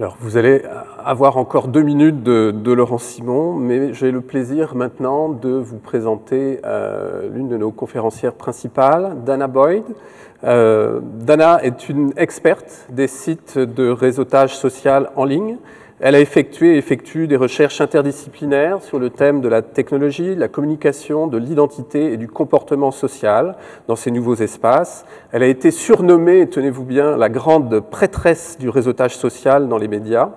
Alors, vous allez avoir encore deux minutes de, Laurent Simon, mais j'ai le plaisir maintenant de vous présenter euh, l'une de nos conférencières principales, Dana Boyd. Euh, Dana est une experte des sites de réseautage social en ligne. Elle a effectué et effectue des recherches interdisciplinaires sur le thème de la technologie, de la communication, de l'identité et du comportement social dans ces nouveaux espaces. Elle a été surnommée, tenez-vous bien, la grande prêtresse du réseautage social dans les médias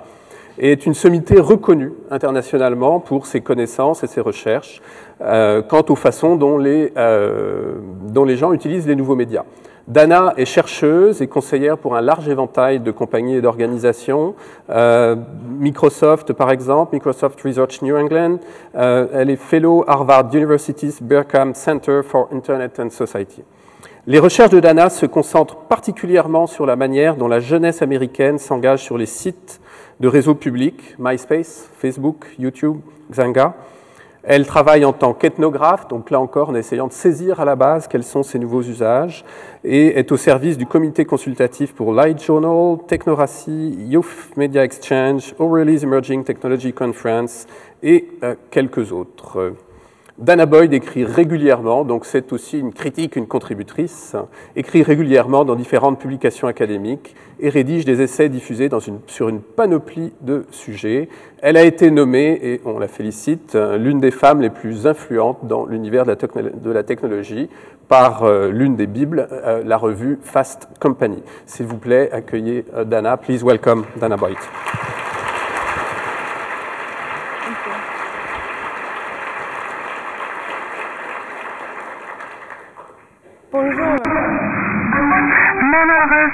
et est une sommité reconnue internationalement pour ses connaissances et ses recherches euh, quant aux façons dont les, euh, dont les gens utilisent les nouveaux médias. Dana est chercheuse et conseillère pour un large éventail de compagnies et d'organisations. Euh, Microsoft, par exemple, Microsoft Research New England. Elle est fellow Harvard University's Berkham Center for Internet and Society. Les recherches de Dana se concentrent particulièrement sur la manière dont la jeunesse américaine s'engage sur les sites de réseaux publics, MySpace, Facebook, YouTube, Xanga, elle travaille en tant qu'ethnographe, donc là encore en essayant de saisir à la base quels sont ces nouveaux usages, et est au service du comité consultatif pour Light Journal, Technoracy, Youth Media Exchange, O'Reilly's Emerging Technology Conference et euh, quelques autres. Dana Boyd écrit régulièrement, donc c'est aussi une critique, une contributrice, écrit régulièrement dans différentes publications académiques et rédige des essais diffusés sur une panoplie de sujets. Elle a été nommée, et on la félicite, l'une des femmes les plus influentes dans l'univers de, de, la technologie par euh, l'une des bibles, euh, la revue Fast Company. S'il vous plaît, accueillez euh, Dana. Please welcome Dana Boyd.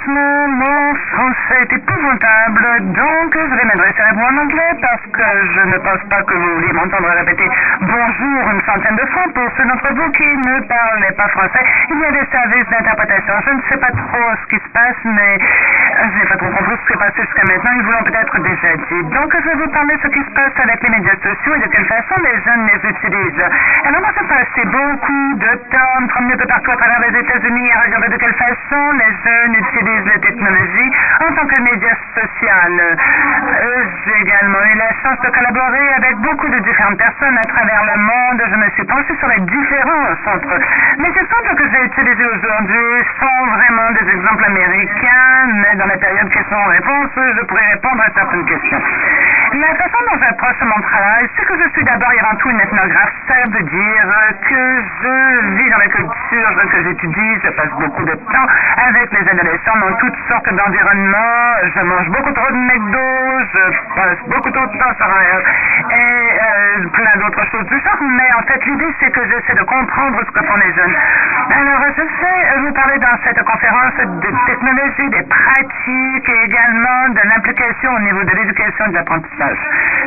Mon français est épouvantable, donc je vais m'adresser à vous en anglais parce que je ne pense pas que vous vouliez m'entendre répéter bonjour une centaine de fois pour ceux d'entre vous qui ne parlent pas français. Il y a des services d'interprétation. Je ne sais pas trop ce qui se passe, mais je n'ai pas compris ce qui s'est passé jusqu'à maintenant. Ils vous l'ont peut-être déjà dit. Donc, je vais vous parler de ce qui se passe avec les médias sociaux et de quelle façon les jeunes les utilisent. Alors, moi, j'ai passé beaucoup de temps me promener un peu partout à travers les États-Unis à regarder de quelle façon les jeunes utilisent la technologie en tant que média social. Euh, j'ai également eu la chance de collaborer avec beaucoup de différentes personnes à travers le monde. Je me suis penché sur les différences entre les exemples que j'ai utilisés aujourd'hui sont vraiment des exemples américains, mais la période questions-réponses, je pourrais répondre à certaines questions. La façon dont j'approche mon travail, c'est que je suis d'abord et avant tout une ethnographe. Ça veut dire que je vis dans la culture que j'étudie, je passe beaucoup de temps avec les adolescents dans toutes sortes d'environnements. Je mange beaucoup trop de McDo, je passe beaucoup trop de temps sur un et euh, plein d'autres choses du genre. Mais en fait, l'idée, c'est que j'essaie de comprendre ce que font les jeunes. Alors, je vais vous parler dans cette conférence des technologies, des pratiques et également de l'implication au niveau de l'éducation et de l'apprentissage.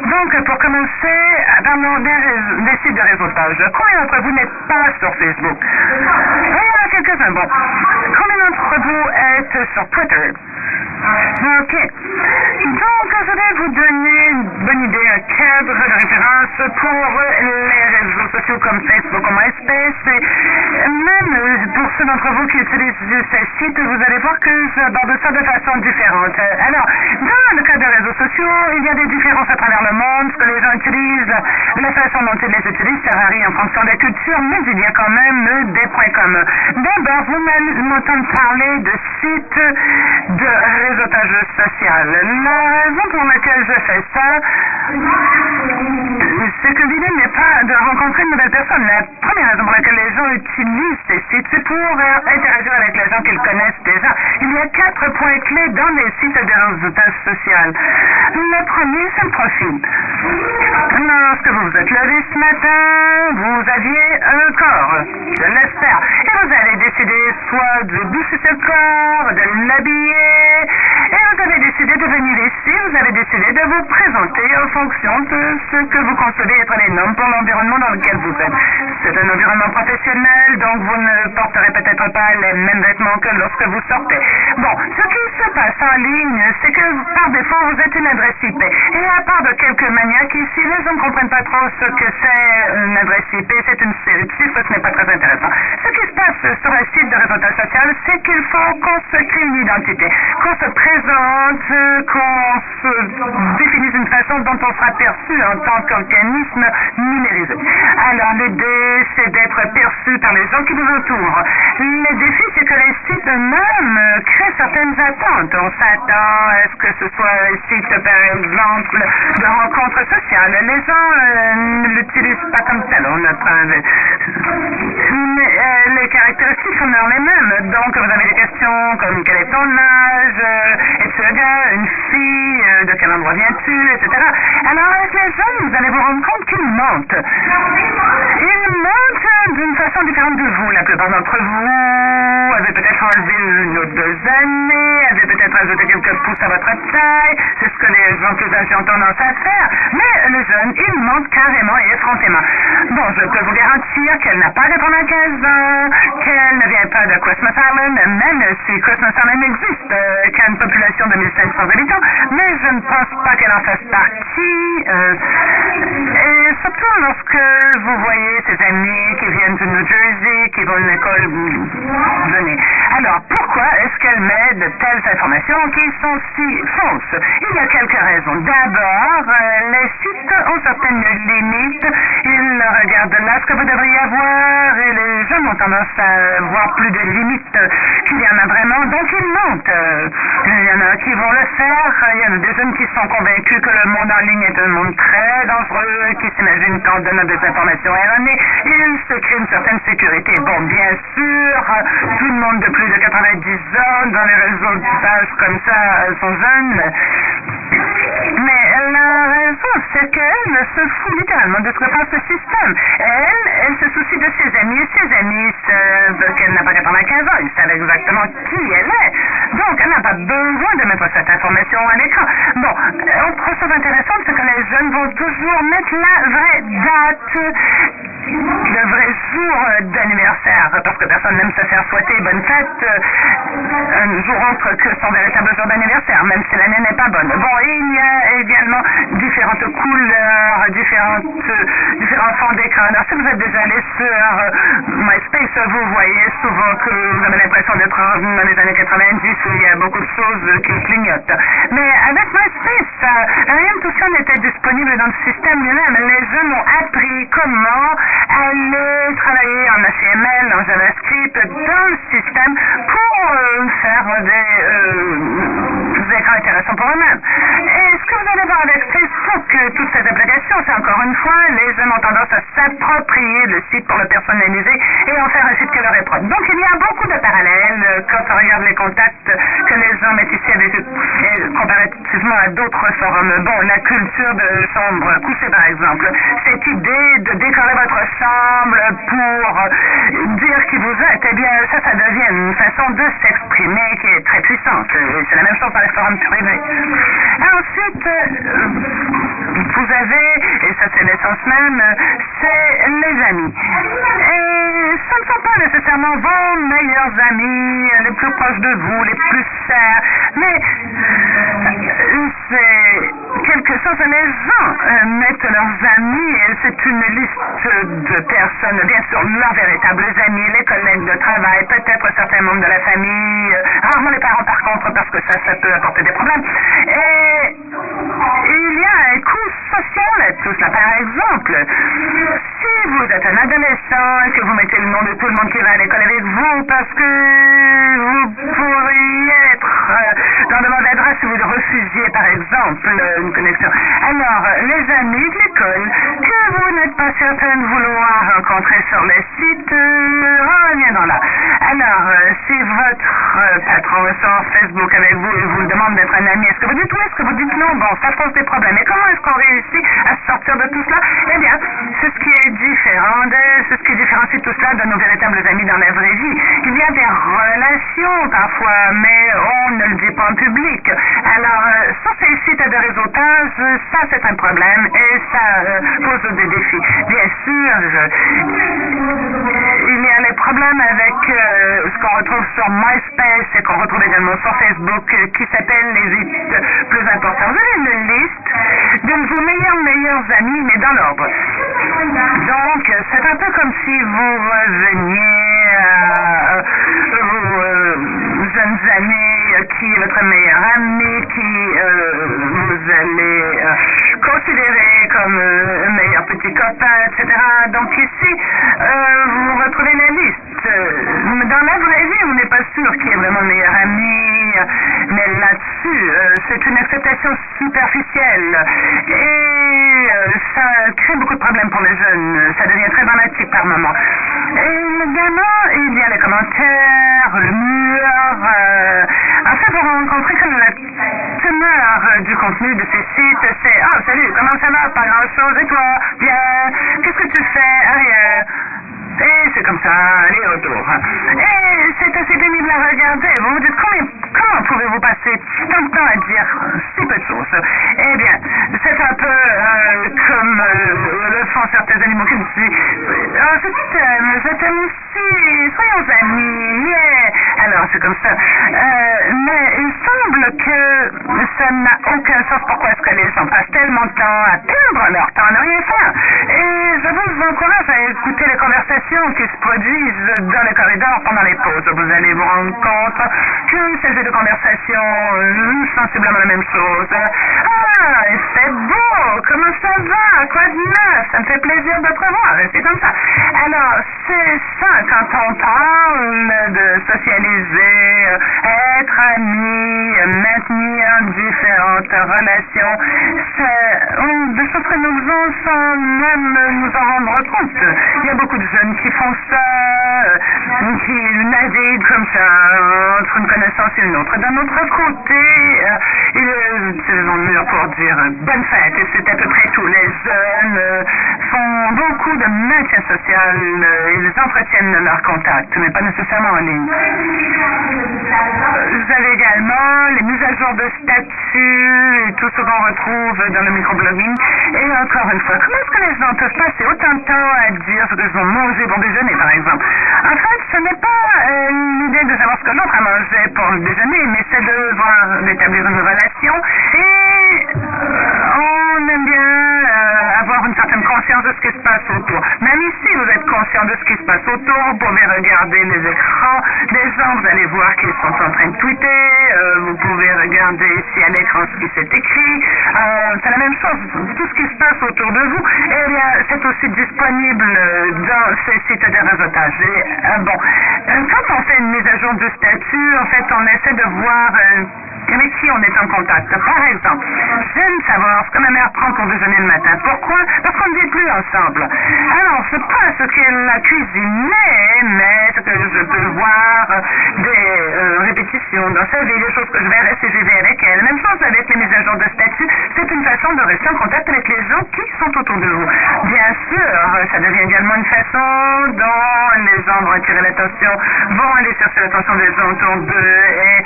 Donc, pour commencer, parlons des sites de réseautage. Combien d'entre vous n'êtes pas sur Facebook? Il y en a quelques-uns. Bon. Combien d'entre vous êtes sur Twitter? OK. Donc, je vais vous donner une bonne idée, un cadre de référence pour les réseaux sociaux comme Facebook ou MySpace. Même pour ceux d'entre vous qui utilisent ces sites, vous allez voir que j'aborde ça de façon différente. Alors, dans le cas des réseaux sociaux, il y a des différences à travers le monde. Ce que les gens utilisent, la façon dont ils les utilisent, ça varie en fonction des cultures, mais il y a quand même des points communs. D'abord, vous m'entendez parler de sites de réseautage social. La raison pour laquelle je fais ça, c'est que l'idée n'est pas de rencontrer une nouvelle personne. La première raison pour laquelle les gens utilisent ces sites, c'est pour euh, interagir avec les gens qu'ils connaissent déjà. Il y a quatre points clés dans les sites de réseautage social. Le premier, c'est le profil. Lorsque vous vous êtes levé ce matin, vous aviez un corps, je l'espère, et vous avez décidé soit de boucher ce corps, de l'habiller, et vous avez décidé de venir ici, vous avez décidé de vous présenter en fonction de ce que vous concevez être les normes pour l'environnement dans lequel vous êtes. c'est un environnement professionnel, donc vous ne porterez peut-être pas les mêmes vêtements que lorsque vous sortez. Bon, ce qui se passe en ligne, c'est que par défaut, vous êtes une adresse IP. Et à part de quelques maniaques ici, les gens ne comprennent pas trop ce que c'est une adresse IP. C'est une série de chiffres, ce n'est pas très intéressant. Ce qui se passe sur un site de réseautage social, c'est qu'il faut qu'on se crée une identité, qu'on se présente, qu'on se définisse une façon dont on sera perçu en tant qu'organisme numérisé. Alors l'idée, c'est d'être perçu par les gens qui vous entourent. Le défi, c'est que les sites eux-mêmes créent certaines attentes. On s'attend à ce que ce soit un site, par exemple, de rencontres sociales. Les gens euh, ne l'utilisent pas comme tel. On mais, euh, les caractéristiques sont les mêmes. Donc, vous avez des questions comme quel est ton âge, euh, es-tu un gars, une fille, euh, de quel endroit viens-tu, etc. Alors, avec les jeunes, vous allez vous rendre compte qu'ils mentent. Ils mentent d'une façon différente de vous. La plupart d'entre vous avez peut-être enlevé une ou deux années, avez peut-être ajouté quelques pouces à votre taille. C'est ce que les gens plus âgés ont tendance à faire. Mais les jeunes, ils mentent carrément et effrontément. Bon, je peux vous garantir qu'elle n'a pas de 95 ans, qu'elle ne vient pas de Christmas Island, même si Christmas Island existe, euh, qui a une population de 1500 habitants, mais je ne pense pas qu'elle en fasse partie. Euh, et surtout lorsque vous voyez ses amis qui viennent de New Jersey, qui vont à une école, venez. Alors, pourquoi est-ce qu'elle met de telles informations qui sont si fausses? Il y a quelques raisons. D'abord, euh, les sites ont certaines limites. Ils regardent là ce que vous devriez avoir et les jeunes ont tendance à voir plus de limites qu'il y en a vraiment. Donc, ils montent. Il y en a qui vont le faire. Il y en a des jeunes qui sont convaincus que le monde en ligne est un monde très dangereux, qui s'imaginent qu'en donnant des informations erronées, ils se créent une certaine sécurité. Bon, bien sûr, tout le monde de plus de 90 ans dans les réseaux de pages comme ça sont jeunes. Mais la raison, c'est qu'elle se fout littéralement de ce que pense le système. Elle, elle se soucie de ses amis et ses amis savent qu'elle n'a pas 95 ans. Ils savent exactement qui elle est. Donc, elle n'a pas besoin de mettre cette information à l'écran. Bon, autre chose intéressante, c'est que les jeunes vont toujours mettre la vraie date le vrai jour d'anniversaire, parce que personne n'aime se faire souhaiter bonne fête un jour autre que son véritable jour d'anniversaire, même si l'année n'est pas bonne. Bon, il y a également différentes couleurs, différentes, différents fonds d'écran. Alors, si vous êtes déjà allé sur MySpace, vous voyez souvent que vous avez l'impression d'être dans les années 90 où il y a beaucoup de choses qui clignotent. Mais avec MySpace, rien de tout ça n'était disponible dans le système lui-même. Les jeunes ont appris comment aller travailler en HTML, en JavaScript, dans le système pour euh, faire des, euh, écrans intéressants pour eux-mêmes. Et ce que vous allez voir avec Facebook, toutes ces applications, c'est encore une fois, les jeunes ont tendance à s'approprier le site pour le personnaliser et en faire un site qui leur est propre. Donc il y a beaucoup de parallèles quand on regarde les contacts que les gens mettent ici avec comparativement à d'autres forums. Bon, la culture de chambre couchée par exemple, cette idée de décorer votre chambre pour dire qui vous êtes, eh bien ça, ça devient une façon de s'exprimer qui est très puissante. C'est la même chose dans les forums privés. Ensuite, vous avez, et ça c'est l'essence même, c'est les amis. Et ce ne sont pas nécessairement vos meilleurs amis, les plus proches de vous, les plus chers, mais c'est quelque chose, les gens mettent leurs amis, c'est une liste de personnes, bien sûr, leurs véritables amis, les collègues de travail, peut-être certains membres de la famille, rarement les parents par contre, parce que ça, ça peut apporter des problèmes. Et il y a un coût social à tout cela. Par exemple, si vous êtes un adolescent et que vous mettez le nom de tout le monde qui va à l'école avec vous parce que vous pourriez être dans de mauvais draps si vous refusiez, par exemple, une connexion. Alors, les amis de l'école que vous n'êtes pas certain de vouloir rencontrer sur le site, reviendront là. Alors, si votre patron est sur Facebook avec vous et vous demande d'être un ami, est-ce que vous dites oui, est-ce que vous dites non? Bon, ça des problèmes. Et comment est-ce qu'on réussit à sortir de tout cela? Eh bien, c'est ce qui est différent de ce qui différencie tout cela de nos véritables amis dans la vraie vie. Il y a des relations parfois, mais on ne le dit pas en public. Alors, euh, sur ces sites de réseautage, ça c'est un problème et ça euh, pose des défis. Bien sûr, il y a les problèmes avec euh, ce qu'on retrouve sur MySpace et qu'on retrouve également sur Facebook qui s'appelle les sites plus importants. De vos meilleurs, meilleurs amis, mais dans l'ordre. Donc, c'est un peu comme si vous reveniez à vos jeunes années, qui est votre meilleur ami, qui vous allez considérer comme un meilleur petit copain, etc. Donc ici, vous retrouvez la liste. Dans la vraie vie, on n'est pas sûr qui est vraiment le meilleur ami, mais là-dessus, c'est une acceptation superficielle. Et ça crée beaucoup de problèmes pour les jeunes. Ça devient très dramatique par moment. Et également, il y a les commentaires, le mur. Euh, fait, vous rencontrez comme la teneur du contenu de ces sites. C'est Ah, salut, comment ça va? Pas grand-chose. Et toi? Bien. Qu'est-ce que tu fais? Rien. Et c'est comme ça, aller-retour. Et c'est assez pénible à regarder. Vous vous dites comment pouvez-vous passer tant de temps à dire si peu de choses? Eh bien, c'est un peu euh, comme euh, le font certains animaux qui disent Oh, je t'aime, je t'aime aussi, soyons amis, yeah. Alors, c'est comme ça. Euh, mais il semble que ça n'a aucun sens. Pourquoi est-ce que les gens passent tellement de temps à perdre leur temps à ne rien faire Et je vous encourage à écouter les conversations qui se produisent dans les corridors pendant les pauses. Vous allez vous rendre compte qu'une série de conversation sensiblement la même chose. Ah, c'est beau! Comment ça va? Quoi de neuf? Ça me fait plaisir de te revoir. C'est comme ça. Alors, c'est ça, quand on parle de socialiser, être amis, maintenir différentes relations, c'est des choses que nous faisons sans même nous en rendre compte. Il y a beaucoup de jeunes qui font ça, qui naviguent comme ça entre une connaissance et une autre. D'un autre côté, ils utilisent le mur pour dire bonne fête, et c'est à peu près tout. Les jeunes font beaucoup de maintien social, ils entretiennent leurs contacts, mais pas nécessairement en ligne. Vous avez également les mises à jour de statut et tout ce qu'on retrouve dans le microblogging. Et encore une fois, comment est-ce que les gens peuvent passer autant de temps à dire ce qu'ils ont mangé bon déjeuner, par exemple En fait, ce n'est pas euh, une idée de savoir ce que l'autre a mangé pour le déjeuner, mais c'est de voir, d'établir une relation. Et euh, on aime bien euh, avoir une certaine conscience de ce qui se passe autour. Même ici, vous êtes conscient de ce qui se passe autour. Vous pouvez regarder les écrans des gens. Vous allez voir qu'ils sont en train de tweeter. vous pouvez regarder ici à l'écran ce qui s'est écrit. c'est la même chose. Tout ce qui se passe autour de vous, eh bien, c'est aussi disponible dans ces sites de réseautage. Et, bon, quand on fait une mise à jour du statut, en fait, on essaie de voir avec qui on est en contact. Par exemple, j'aime savoir ce que ma mère prend pour déjeuner le matin. Pourquoi Parce qu'on ne vit plus ensemble. Alors, c'est pas ce qu'elle a cuisiné, mais ce que je peux voir des euh, répétitions dans sa vie, des choses que je verrai si je avec elle. Même chose avec les mises à jour de statut. C'est une façon de rester en contact avec les gens qui sont autour de vous. Bien sûr, ça devient également une façon dont les gens vont attirer l'attention, vont aller chercher l'attention des gens autour d'eux et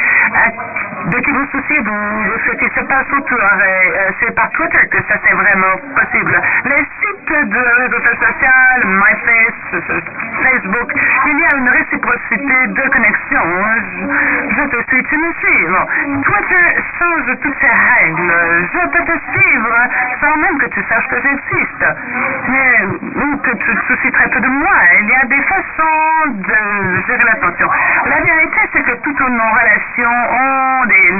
de qui vous souciez de, de, ce qui se passe autour. Euh, c'est par Twitter que ça c'est vraiment possible. Les sites de réseaux sociaux, MyFace, Facebook, il y a une réciprocité de connexion. Je, je te suis, tu me suis. Bon. Twitter change toutes ces règles. Je peux te suivre sans même que tu saches que j'existe. Mais, ou que tu te soucies très peu de moi. Il y a des façons de gérer l'attention. La vérité, c'est que toutes nos relations ont des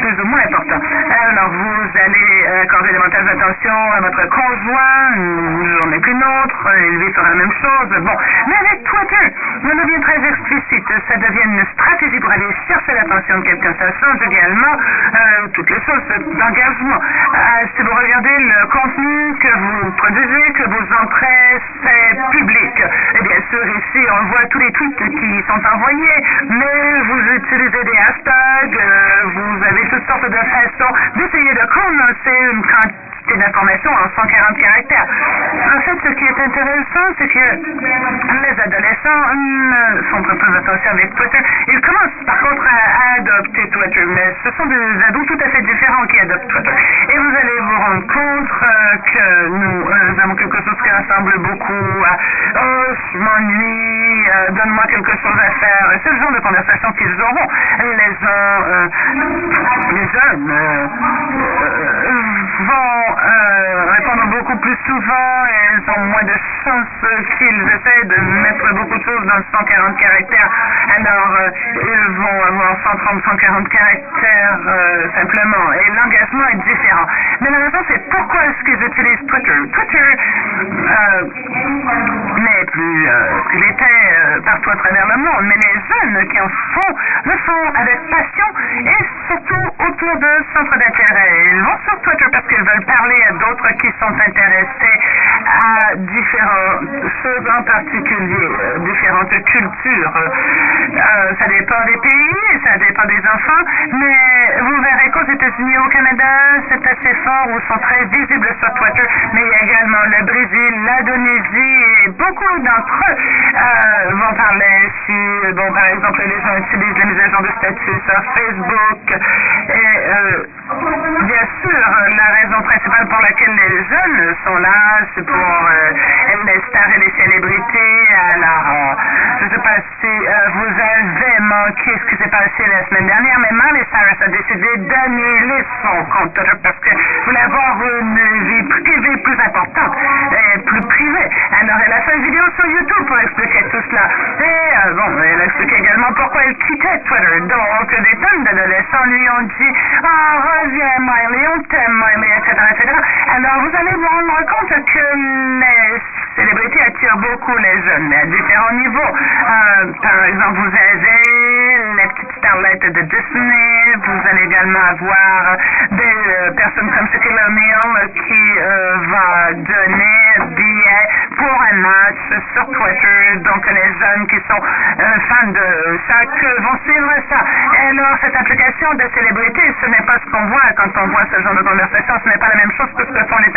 plus ou moins importants. Alors, vous allez accorder davantage d'attention à votre conjoint, une journée qu'une autre, il vit sur la même chose. Bon, mais avec Twitter, ça devient très explicite. Ça devient une stratégie pour aller chercher l'attention de quelqu'un. Ça change également euh, toutes les choses d'engagement. Euh, si vous regardez le contenu que vous produisez, que vous entrez, c'est public. Et bien sûr, ici, on voit tous les tweets qui sont envoyés, mais vous utilisez des hashtags, vous avez toutes sortes de façons d'essayer de condenser une d'informations en 140 caractères. En fait, ce qui est intéressant, c'est que les adolescents ne font pas très attention avec Twitter. Ils commencent par contre à, adopter Twitter, mais ce sont des adultes tout à fait différents qui adoptent Twitter. Et vous allez vous rendre compte euh, que nous euh, avons quelque chose qui ressemble beaucoup à Oh, je m'ennuie, euh, donne-moi quelque chose à faire. C'est le genre de conversation qu'ils auront. Les gens, les jeunes vont répondre beaucoup plus souvent et ils ont moins de chances qu'ils essaient de mettre beaucoup de choses dans 140 caractères. Alors, ils vont avoir 130, 140 caractères simplement. Et l'engagement est différent. Mais la raison, c'est pourquoi est-ce qu'ils utilisent Twitter? Twitter n'est plus ce qu'il était partout à travers le monde, mais les jeunes qui en font le font avec passion et surtout autour de centres d'intérêt. Ils vont sur Twitter parce qu'ils veulent parler à d'autres qui sont intéressés à différentes choses en particulier, différentes cultures. ça dépend des pays, ça dépend des enfants, mais vous verrez qu'aux États-Unis, au Canada, c'est assez fort ou sont très visibles sur Twitter, mais il y a également le Brésil, l'Indonésie et beaucoup d'entre eux vont parler si, bon, par exemple, les gens utilisent les mises à jour de statut sur Facebook. Et bien sûr, la raison principale pour laquelle les jeunes sont là, c'est pour les stars et les célébrités. Alors, je ne sais pas si vous avez manqué ce qui s'est passé la semaine dernière, mais Miley Cyrus a décidé d'annuler son compte parce que voulait avoir une vie privée plus importante et plus privée. Alors, elle a fait une vidéo sur YouTube pour expliquer tout cela. Et bon, elle a expliqué également pourquoi elle quittait Twitter. Donc, des tonnes d'adolescents lui ont dit Oh, reviens, Miley, on t'aime, Miley, etc., etc. Alors, vous allez vous rendre compte que les célébrités attirent beaucoup les jeunes à différents niveaux. par exemple, vous avez les petites starlettes de Disney, vous allez également avoir des personnes comme Shaquille O'Neal qui va donner billets pour un match sur Twitter. Donc, les jeunes qui sont fans de chaque vont suivre ça. Alors, cette application de célébrité, ce n'est pas ce qu'on voit quand on voit ce genre de conversation. Ce n'est pas la même chose que ce que font les.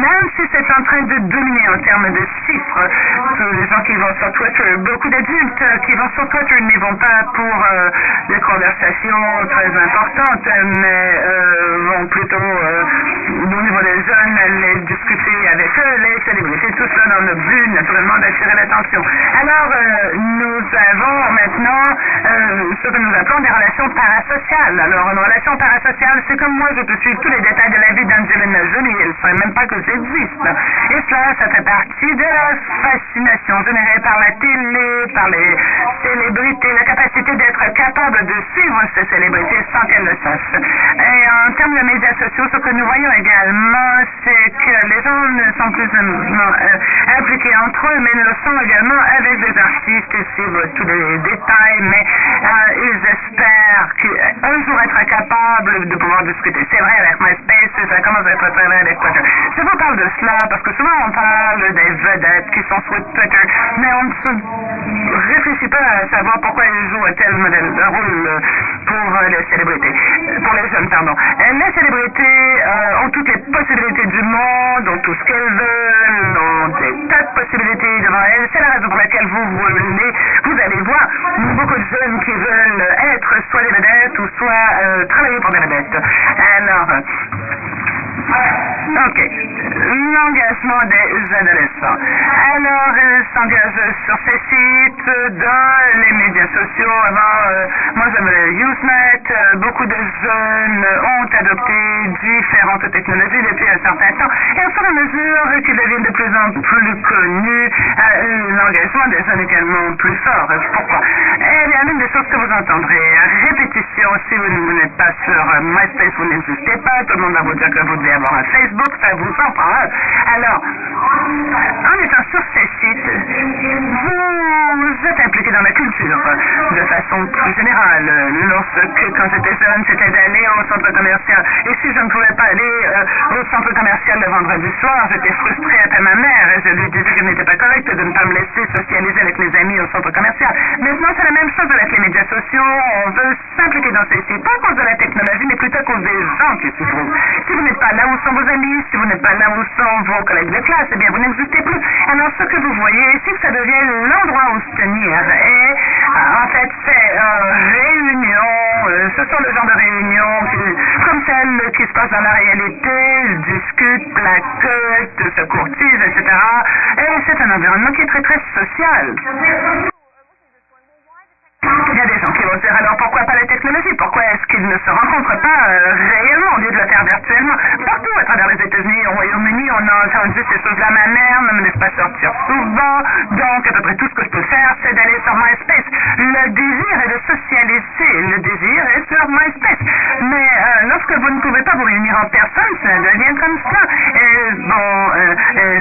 Même si c'est en train de dominer en termes de chiffres, tous les gens qui vont sur Twitter, beaucoup d'adultes qui vont sur Twitter n'y vont pas pour des conversations très importantes, mais vont plutôt, au niveau des jeunes, les discuter avec eux, les célébrités, tout ça dans le but, naturellement, d'attirer l'attention. Alors, nous avons maintenant ce que nous appelons des relations parasociales. Alors, une relation parasociale, c'est comme moi, je peux suivre tous les détails de la vie d'Angelina Jolie, elle ne même pas que j'existe. Et cela, ça fait partie de la fascination générée par la télé, par les célébrités, la capacité d'être capable de suivre ces célébrités sans qu'elles le sachent. Et en termes de médias sociaux, ce que nous voyons également, c'est que les gens ne sont plus euh, impliqués entre eux, mais ils le sont également avec des artistes, ils suivent tous les détails, mais euh, ils espèrent qu'un jour être capable de pouvoir discuter. C'est vrai avec MySpace, ça commence à être très vrai avec Twitter. Parle de cela parce que souvent on parle des vedettes qui sont sur Twitter, mais on ne se réfléchit pas à savoir pourquoi ils jouent un tel rôle pour les célébrités, pour les jeunes, pardon. Les célébrités ont toutes les possibilités du monde, ont tout ce qu'elles veulent, ont des tas de possibilités devant elles. C'est la raison pour laquelle vous voulez, vous allez voir beaucoup de jeunes qui veulent être soit des vedettes ou soit travailler pour des vedettes. Alors, OK. L'engagement des adolescents. Alors, ils s'engagent sur ces sites, dans les médias sociaux. Avant, moi j'avais Usenet. beaucoup de jeunes ont adopté différentes technologies depuis un certain temps. Et au fur et à mesure qu'ils deviennent de plus en plus connus, l'engagement des jeunes est également plus fort. Pourquoi? Eh bien, l'une des choses que vous entendrez, répétition, si vous n'êtes pas sur MySpace, vous n'existez pas, tout le monde va vous dire que vous devez avoir un Facebook, ça vous en parle. Alors, en étant sur ces sites, vous impliqué dans la culture de façon plus générale. Lorsque, quand j'étais jeune, c'était d'aller au centre commercial. Et si je ne pouvais pas aller au centre commercial le vendredi soir, j'étais frustrée après ma mère et je lui disais que ce n'était pas correct de ne pas me laisser socialiser avec mes amis au centre commercial. Maintenant, c'est la même chose avec les médias sociaux. On veut s'impliquer dans sites, pas à cause de la technologie, mais plutôt à cause des gens qui s'y trouvent. Si vous n'êtes pas là où sont vos amis, si vous n'êtes pas là où sont vos collègues de classe, eh bien, vous n'existez plus. Alors, ce que vous voyez ici, ça devient l'endroit où se tenir. Et, en fait, c'est une réunion, ce sont le genre de réunions comme celles qui se passent dans la réalité, ils discutent, placotent, se courtisent, etc. Et c'est un environnement qui est très, très social. Il y a des gens qui vont dire alors pourquoi pas la technologie? Pourquoi est-ce qu'ils ne se rencontrent pas euh, réellement au lieu de le faire virtuellement? Partout à travers les États-Unis, au Royaume-Uni, on a entendu ces choses-là. Ma mère ne me laisse pas sortir souvent, donc à peu près tout ce que je peux faire, c'est d'aller sur MySpace. Le désir est de socialiser, le désir est sur MySpace. Mais euh, lorsque vous ne pouvez pas vous réunir en personne, ça devient comme ça. Et bon, euh,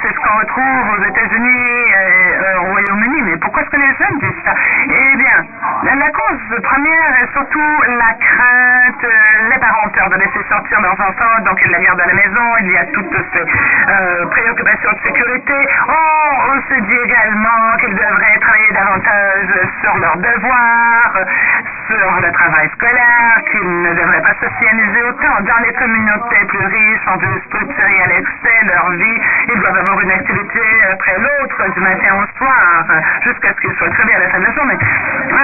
c'est ce qu'on retrouve aux États-Unis et au Royaume-Uni Mais pourquoi est-ce que les jeunes disent ça? Eh bien, la cause première est surtout la crainte. Les parents ont peur de laisser sortir leurs enfants, donc ils la gardent à la maison. Il y a toutes ces euh, préoccupations de sécurité. On se dit également qu'ils devraient travailler davantage sur leurs devoirs, sur le travail scolaire, qu'ils ne devraient pas socialiser autant. Dans les communautés plus riches, on veut structurer à l'excès leur vie. Ils doivent avoir une activité après l'autre, du matin au soir, jusqu'à ce qu'ils soient crevés à la fin de la journée.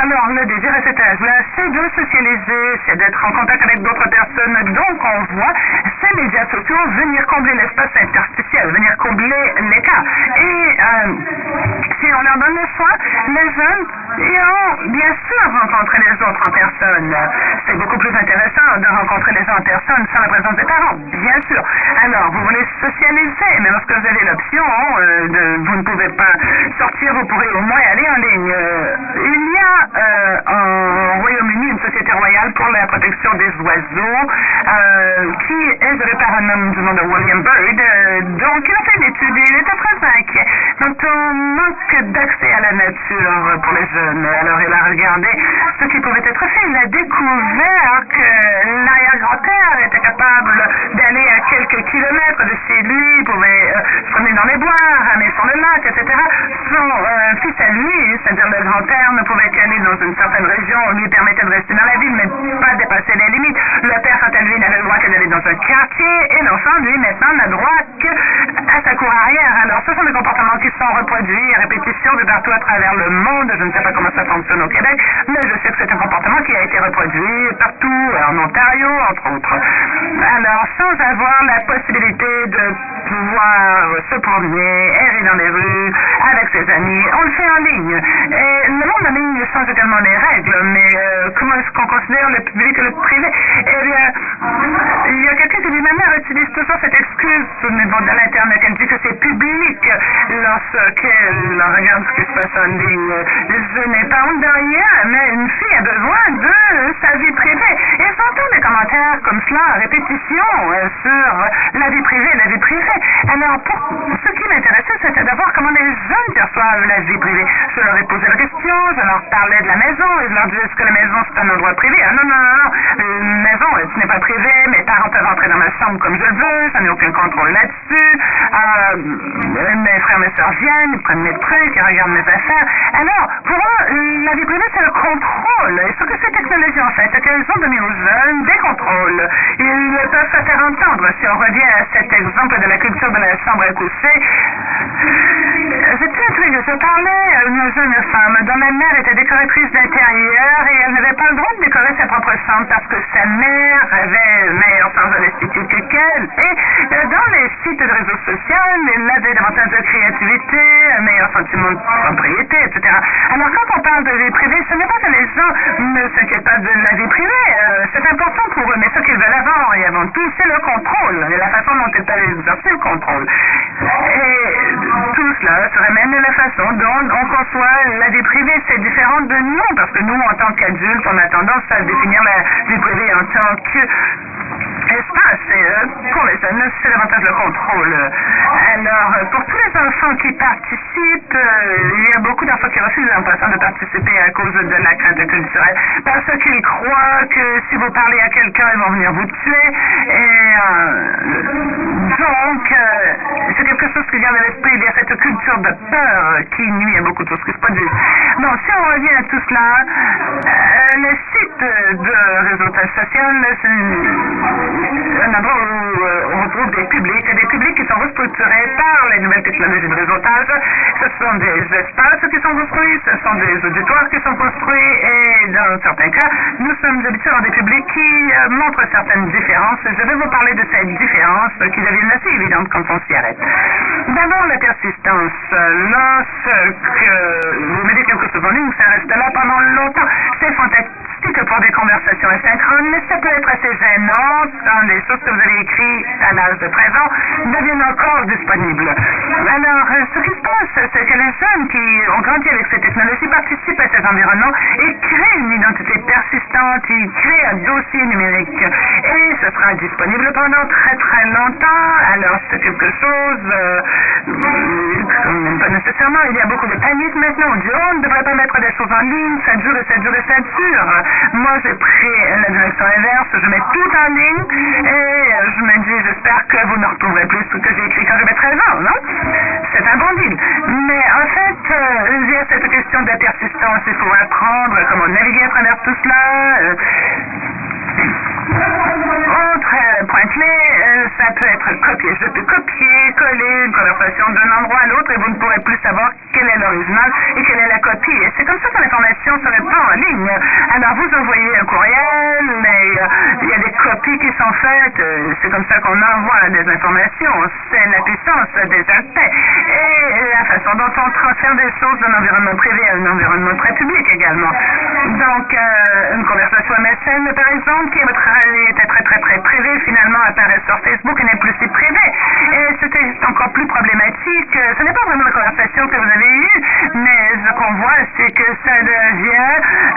Alors, le désir à cet âge-là, c'est de socialiser, c'est d'être en contact avec d'autres personnes. Donc, on voit ces médias sociaux venir combler l'espace interstitiel, venir combler l'écart. Et euh, si on leur donne le choix, les jeunes iront bien sûr rencontrer les autres en personne. C'est beaucoup plus intéressant de rencontrer les gens en personne sans la présence des parents, bien sûr. Alors, vous voulez socialiser, mais lorsque vous avez l'option euh, vous ne pouvez pas sortir, vous pourrez au moins aller en ligne. Euh, il y a euh, au Royaume-Uni une société royale pour la protection des oiseaux euh, qui est gérée par un homme du nom de William Bird. Euh, donc, il a fait une étude il était très inquiet. Donc, on manque d'accès à la nature pour les jeunes. Alors, il a regardé ce qui pouvait être fait. Il a découvert que l'arrière-grand-père était capable d'aller à quelques kilomètres de chez lui, pouvait se promener dans les bois, ramer sur le lac, etc. Son fils à lui, c'est-à-dire le grand-père, ne pouvait qu'aller dans une certaine région, on lui permettait de rester dans la ville, mais pas dépasser les limites. Le père, quant à lui, n'avait le droit que d'aller dans un quartier, et l'enfant, lui, maintenant, n'a droit qu'à sa cour arrière. Alors, ce sont des comportements qui sont reproduits à répétition de partout à travers le monde. Je ne sais pas comment ça fonctionne au Québec, mais je sais que c'est un comportement qui a été reproduit partout, Ontario, entre autres. Alors, sans avoir la possibilité de pouvoir se promener, errer dans les rues, avec ses amis, on le fait en ligne. Et le monde en ligne change également les règles, mais euh, comment est-ce qu'on considère le public et le privé? Eh bien, il y a quelqu'un qui dit, ma mère utilise toujours cette excuse au niveau de l'Internet. Elle dit que c'est public lorsqu'elle regarde ce qui se passe en ligne. Je n'ai pas honte de rien, mais une fille a besoin de sa vie privée. Des commentaires comme cela répétition euh, sur la vie privée, la vie privée. Alors, ce qui m'intéressait, c'était de voir comment les jeunes perçoivent la vie privée. Je leur ai posé la question, je leur parlais de la maison, je leur disais, est-ce que la maison c'est un endroit privé? Ah non, non, non, non, maison, ce n'est pas privé, mes parents peuvent entrer dans ma chambre comme je le veux, je n'ai aucun contrôle là-dessus, euh, mes frères et mes soeurs viennent, ils prennent mes trucs, ils regardent mes affaires. Alors, pour eux, la vie privée, c'est le contrôle. Et ce que ces technologies ont fait, c'est qu'elles ont donné aux jeunes des. Ils peuvent se faire entendre. Si on revient à cet exemple de la culture de la chambre à coucher, j'étais intriguée. Je parlais à une jeune femme dont la mère était décoratrice d'intérieur et elle n'avait pas le droit de décorer sa propre chambre parce que sa mère avait meilleur sens de l'esthétique qu'elle. Et dans les sites de réseaux sociaux, elle avait davantage de créativité, un meilleur sentiment de propriété, etc. Alors quand on parle de vie privée, ce n'est pas que les gens ne s'inquiètent pas de la vie privée. Euh, c'est important pour eux, mais ce qu'ils veulent avant et avant tout, c'est le contrôle et la façon dont ils peuvent exercer le contrôle. Et tout cela se ramène à la façon dont on conçoit la vie privée. C'est différent de nous, parce que nous, en tant qu'adultes, on a tendance à définir la vie privée en tant que espace. Et euh, pour les jeunes, c'est davantage le contrôle. Alors, pour tous les enfants qui participent, euh, il y a beaucoup d'enfants qui refusent en de participer à cause de la crainte culturelle, parce qu'ils croient que si vous parlez à quelqu'un, ils vont venir vous tuer. Et euh, donc, c'est quelque chose qui vient de l'esprit. Il y a cette culture de peur qui nuit à beaucoup de choses qui se produisent. Bon, si on revient à tout cela, les sites de réseautage social un endroit où euh, on retrouve des publics, des publics qui sont restructurés par les nouvelles technologies de réseautage. Ce sont des espaces qui sont construits, ce sont des auditoires qui sont construits et dans certains cas, nous sommes habitués à des publics qui euh, montrent certaines différences. Je vais vous parler de ces différences qui deviennent assez évidentes quand on s'y arrête. D'abord, la persistance. Lorsque vous mettez quelque chose en ligne, ça reste là pendant longtemps. C'est fantastique pour des conversations asynchrones, mais ça peut être assez gênant quand les choses que vous avez écrites à l'âge de présent deviennent encore disponibles. Alors, euh, ce qui se passe, c'est que les jeunes qui ont grandi avec ces technologies participent à cet environnement et créent une identité persistante, ils créent dossier numérique et ce sera disponible pendant très très longtemps. Alors, c'est quelque chose, euh, pas nécessairement, il y a beaucoup de panique maintenant, on dit, oh, on ne devrait pas mettre des choses en ligne, ça dure et ça dure et ça dure. Moi, j'ai pris la direction inverse, je mets tout en ligne et je me dis, j'espère que vous ne retrouverez plus ce que j'ai écrit quand j'avais 13 ans, non? C'est un bon deal. Mais en fait, euh, il y a cette question de la persistance, il faut apprendre comment naviguer à travers tout cela. Euh, autre point clé, euh, ça peut être copié. Je peux copier, coller une conversation d'un endroit à l'autre et vous ne pourrez plus savoir quel est l'original et quelle est la copie. Et c'est comme ça que l'information se répand en ligne. Alors vous envoyez un courriel, mais euh, il y a des copies qui sont faites. c'est comme ça qu'on envoie des informations. C'est la puissance des aspects. Et la façon dont on transfère des choses d'un environnement privé à un environnement très public également. Donc, une conversation MSN, par exemple, qui est était très très très privé, finalement apparaît sur Facebook n'est plus si privé. Et c'était encore plus problématique. Ce n'est pas vraiment la conversation que vous avez eue, mais ce qu'on voit, c'est que ça devient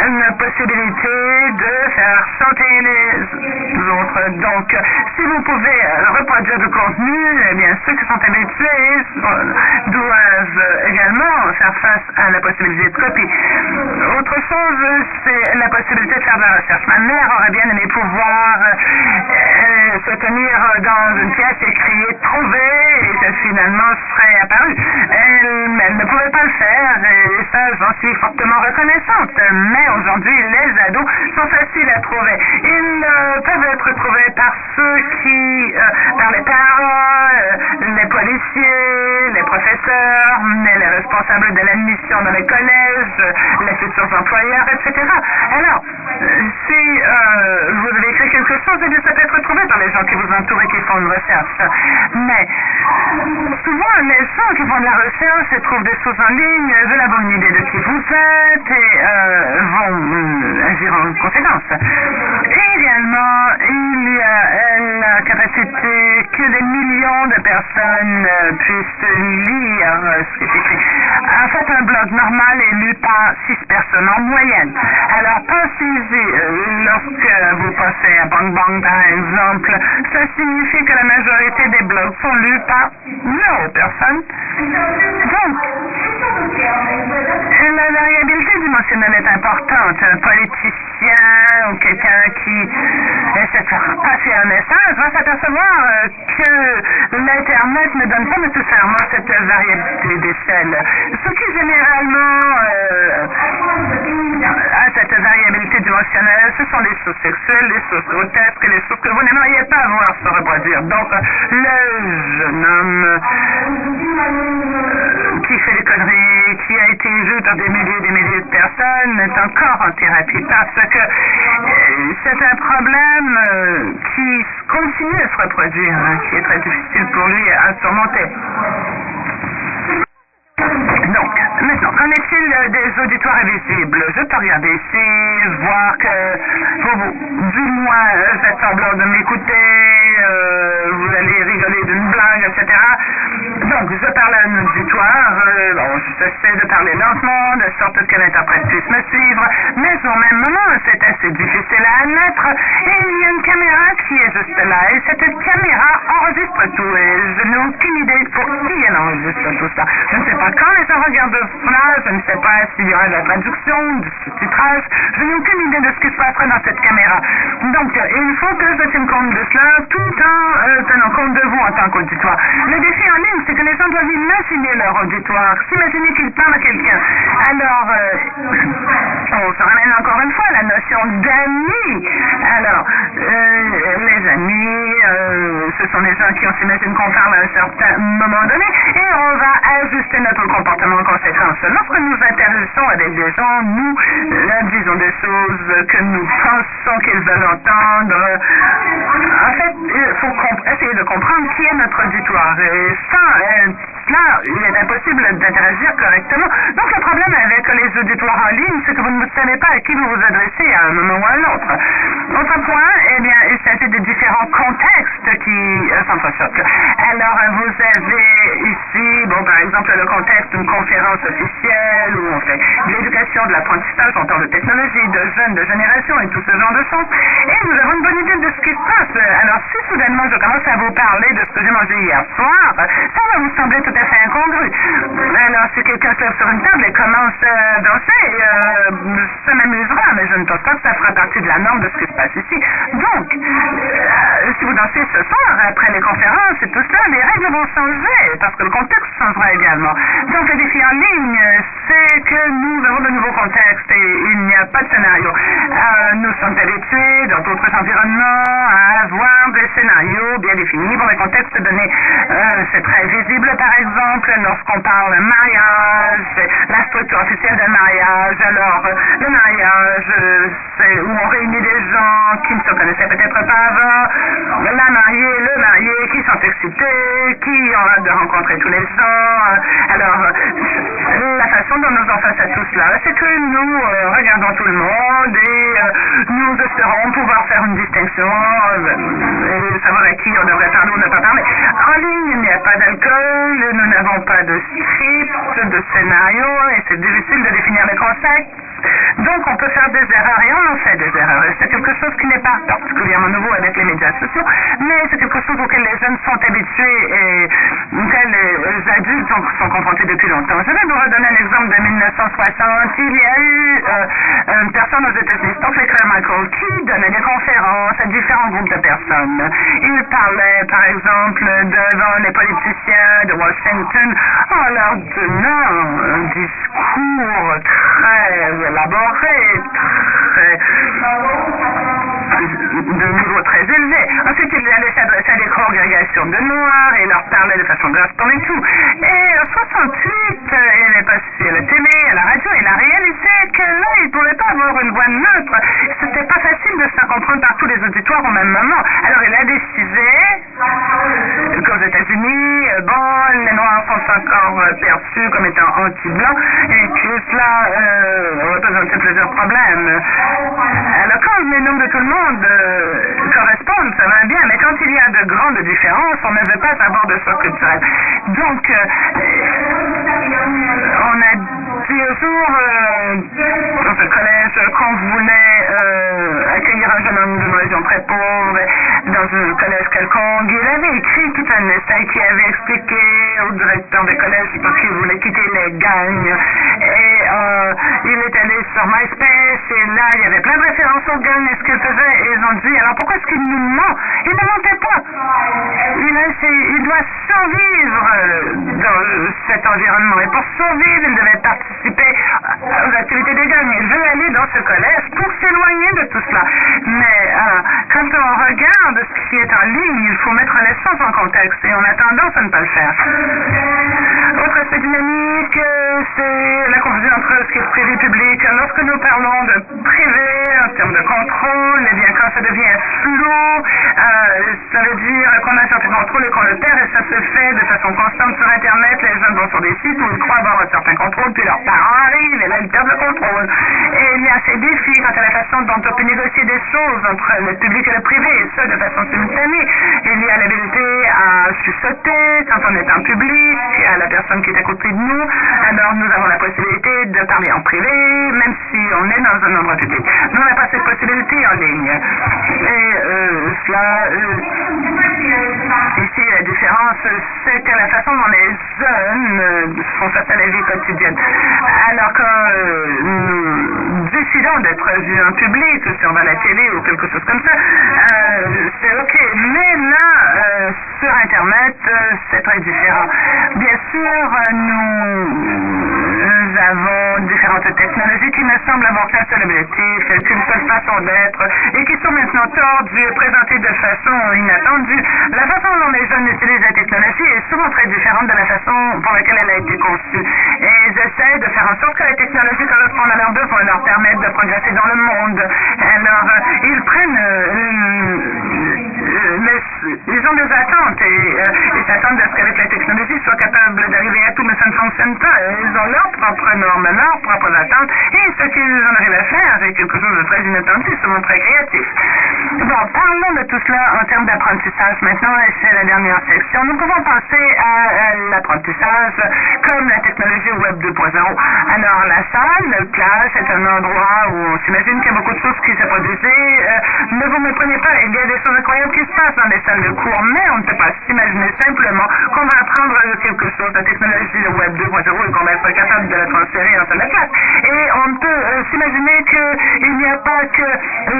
une possibilité de faire chanter les autres. Donc, si vous pouvez reproduire du contenu, eh bien, ceux qui sont habitués doivent également faire face à la possibilité de copie. Autre chose, c'est la possibilité de faire de la recherche. Ma mère aurait bien aimé pouvoir euh, se tenir dans une pièce et crier trouver et ça finalement serait apparu. Elle, elle, ne pouvait pas le faire et ça j'en suis fortement reconnaissante. Mais aujourd'hui les ados sont faciles à trouver. Ils euh, peuvent être trouvés par ceux qui, euh, par les parents, les policiers, les professeurs, les responsables de l'admission dans les collèges, les futurs employeurs, etc. Alors, si vous avez écrit quelque chose, et ça peut être trouvé dans les gens qui vous entourent qui font une recherche. Mais souvent, les gens qui font de la recherche trouvent des choses en ligne veulent avoir une idée de qui vous êtes et euh, vont euh, agir en conséquence. Et également, il y a la capacité que de personnes euh, puissent lire ce qui est écrit. En fait, un blog normal est lu par six personnes en moyenne. Alors, pensez-y, lorsque vous passez à Bang Bang, par exemple, ça signifie que la majorité des blogs sont lus par zéro personne. Donc, la variabilité dimensionnelle est importante. Un politicien ou quelqu'un qui essaie de faire passer un message va s'apercevoir euh, que l'Internet ne donne pas nécessairement cette variabilité d'échelle. Ce qui généralement euh, a cette variabilité dimensionnelle, ce sont les choses sexuelles, les choses grotesques, les choses que vous n'aimeriez pas voir se reproduire. Donc, le jeune homme qui fait des conneries, qui a été vu par des milliers et des milliers de personnes, est encore en thérapie parce que euh, c'est un problème euh, qui continue à se reproduire, hein, qui est très difficile pour lui à surmonter. Donc, maintenant, qu'en est-il des auditoires invisibles? Je peux regarder ici, voir que vous, du moins, faites semblant de m'écouter, euh, vous allez rigoler d'une blague, etc. Donc, je parle à un auditoire, euh, bon, j'essaie de parler lentement, de sorte que l'interprète puisse me suivre, mais au même moment, c'est assez difficile à admettre, et il y a une caméra qui est juste là, et cette caméra enregistre tout, et je n'ai aucune idée pour qui elle enregistre tout ça. Je ne sais pas quand les gens regardent cela, je ne sais pas s'il y aura de la traduction, du sous-titrage, je n'ai aucune idée de ce qui se passera dans cette caméra. Donc, il faut que je tienne compte de cela tout en euh, tenant compte de vous en tant qu'auditoire. Le défi en ligne, c'est que les gens doivent imaginer leur auditoire, s'imaginer qu'ils parlent à quelqu'un. Alors, euh, on se ramène encore une fois à la notion d'amis. Alors, euh, les amis sont des gens qui on s'imagine qu'on parle à un certain moment donné et on va ajuster notre comportement en conséquence. Lorsque nous interagissons avec des gens, nous leur disons des choses que nous pensons qu'ils veulent entendre. En fait, il faut essayer de comprendre qui est notre auditoire. Et sans cela, il est impossible d'interagir correctement. Donc le problème avec les auditoires en ligne, c'est que vous ne savez pas à qui vous vous adressez à un moment ou à un autre. Autre point, eh bien, il s'agit de différents contextes qui euh, s'entrechoquent. Alors, vous avez ici, bon, par exemple, le contexte d'une conférence officielle où on fait de l'éducation, de l'apprentissage en temps de technologie, de jeunes, de génération et tout ce genre de choses. Et nous avons une bonne idée de ce qui se passe. Alors, si soudainement je commence à vous parler de ce que j'ai mangé hier soir, ça va vous sembler tout à fait incongru. Alors, si quelqu'un se sur une table et commence à danser, euh, ça m'amusera, mais je ne pense pas que ça fera partie de la norme de ce qui se passe ici. Donc, euh, si vous dansez ce soir, après les conférences et tout ça, les règles vont changer, parce que le contexte changera également. Donc, le défi en ligne, c'est que nous avons de nouveaux contextes et il n'y a pas de scénario. Euh, nous sommes habitués, dans d'autres environnements, à avoir des scénarios bien définis pour les contextes donnés. c'est très visible, par exemple, lorsqu'on parle mariage, la structure officielle d'un mariage. Alors, le mariage, c'est où on réunit des gens qui ne se connaissaient peut-être pas avant, la mariée, le marié, qui sont excités, qui ont hâte de rencontrer tous les gens. Alors, la façon dont nous en face à tout cela, c'est que nous euh, regardons tout le monde et euh, nous espérons pouvoir faire une distinction euh, et savoir à qui on devrait parler ou ne pas parler. En ligne, il n'y a pas d'alcool, nous n'avons pas de script, de scénario et c'est difficile de définir les concepts. Donc, on peut faire des erreurs et on en fait des erreurs. C'est quelque chose qui n'est pas particulièrement nouveau avec les médias sociaux, mais c'est quelque chose auquel les jeunes sont habitués et auxquels les adultes sont, confrontés depuis longtemps. Je vais vous redonner un exemple de 1960. Il y a eu euh, une personne aux États-Unis, Stokely Carmichael, qui donnait des conférences à différents groupes de personnes. Il parlait, par exemple, devant les politiciens de Washington en leur un discours très élaboré, très de niveau très élevé. Ensuite, il allait s'adresser à des congrégations de Noirs et leur parlait de façon gospel et tout. Et en 68, il est passé à la télé, à la radio, et il a réalisé que là, il ne pouvait pas avoir une voix neutre. C'était pas facile de se faire comprendre par tous les auditoires au même moment. Alors, il a décidé qu'aux États-Unis, bon, les Noirs sont encore perçus comme étant anti-blancs et que cela euh, représentait plusieurs problèmes. Alors, quand les noms de tout le monde euh, correspondent, ça va bien, mais quand il y a de grandes différences, on ne veut pas avoir de choc culturel. Donc, euh, on a dit au jour, ce collège, qu'on voulait accueillir un jeune homme d'une région très pauvre dans un collège quelconque. Il avait écrit tout un essai qui avait expliqué au directeur des collèges parce qu'il voulait quitter les gangs. Et euh, il est allé sur MySpace et là, il y avait plein de références aux gangs et ce qu'il faisait. Et ils ont dit, alors pourquoi est-ce qu'il nous ment? Il ne mentait pas. Il, a il doit survivre dans cet environnement. Et pour survivre, il devait participer aux activités des gangs. Il veut aller dans ce collège pour s'éloigner de tout cela. Mais euh, quand on regarde ce qui est en ligne, il faut mettre les choses en contexte et on a tendance à ne pas le faire. Autre aspect dynamique, c'est la confusion entre ce qui est privé et public. Lorsque nous parlons de privé en termes de contrôle, eh bien quand ça devient flou, euh, ça veut dire qu'on a un certain contrôle et qu'on le perd et ça se fait de façon constante sur Internet. Les jeunes vont sur des sites où ils croient avoir un certain contrôle, puis leurs parents arrivent et là ils perdent le contrôle. Et il y a ces défis quant à la façon dont on peut négocier des choses entre le public et le privé, et ça de façon simultanée. Il y a l'habilité à chuchoter quand on est en public, à la personne qui est à côté de nous. Alors nous avons la possibilité de parler en privé, même si on est dans un endroit public. Nous, on n'a pas cette possibilité en ligne. Et euh, cela, euh, ici, la différence, c'est que la façon dont les jeunes font face à la vie quotidienne. Alors quand nous décidons d'être vus en public, si on va à la télé ou quelque chose comme ça, c'est OK. Mais là, sur Internet, c'est très différent. Bien sûr, nous avons différentes technologies qui me semblent avoir qu'un seul objectif, qu'une seule façon d'être, et qui sont maintenant complètement tordue, présentée de façon inattendue. La façon dont les jeunes utilisent la technologie est souvent très différente de la façon pour laquelle elle a été conçue. Et ils essaient de faire en sorte que la technologie corresponde à leurs besoins, leur permette de progresser dans le monde. Alors, euh, ils prennent... les, ils ont des attentes et ils s'attendent à ce qu'avec la technologie, soient capables d'arriver à tout, mais ça ne fonctionne pas. Ils ont leurs propres normes, leurs propres attentes, et ce qu'ils en arrivent à faire, c'est quelque chose de très inattendu, souvent très créatif. Bon, parlons de tout cela en termes d'apprentissage maintenant, et c'est la dernière section. Nous pouvons penser à, l'apprentissage comme la technologie Web 2.0. Alors, la salle, la classe, est un endroit où on s'imagine qu'il y a beaucoup de choses qui se produisent. Euh, ne vous méprenez pas, il y a des choses incroyables qui se passent dans les salles de cours, mais on ne peut pas s'imaginer simplement qu'on va apprendre quelque chose, la technologie Web 2.0, et qu'on va être capable de la transférer entre la classe. Et on peut euh, s'imaginer qu'il n'y a pas que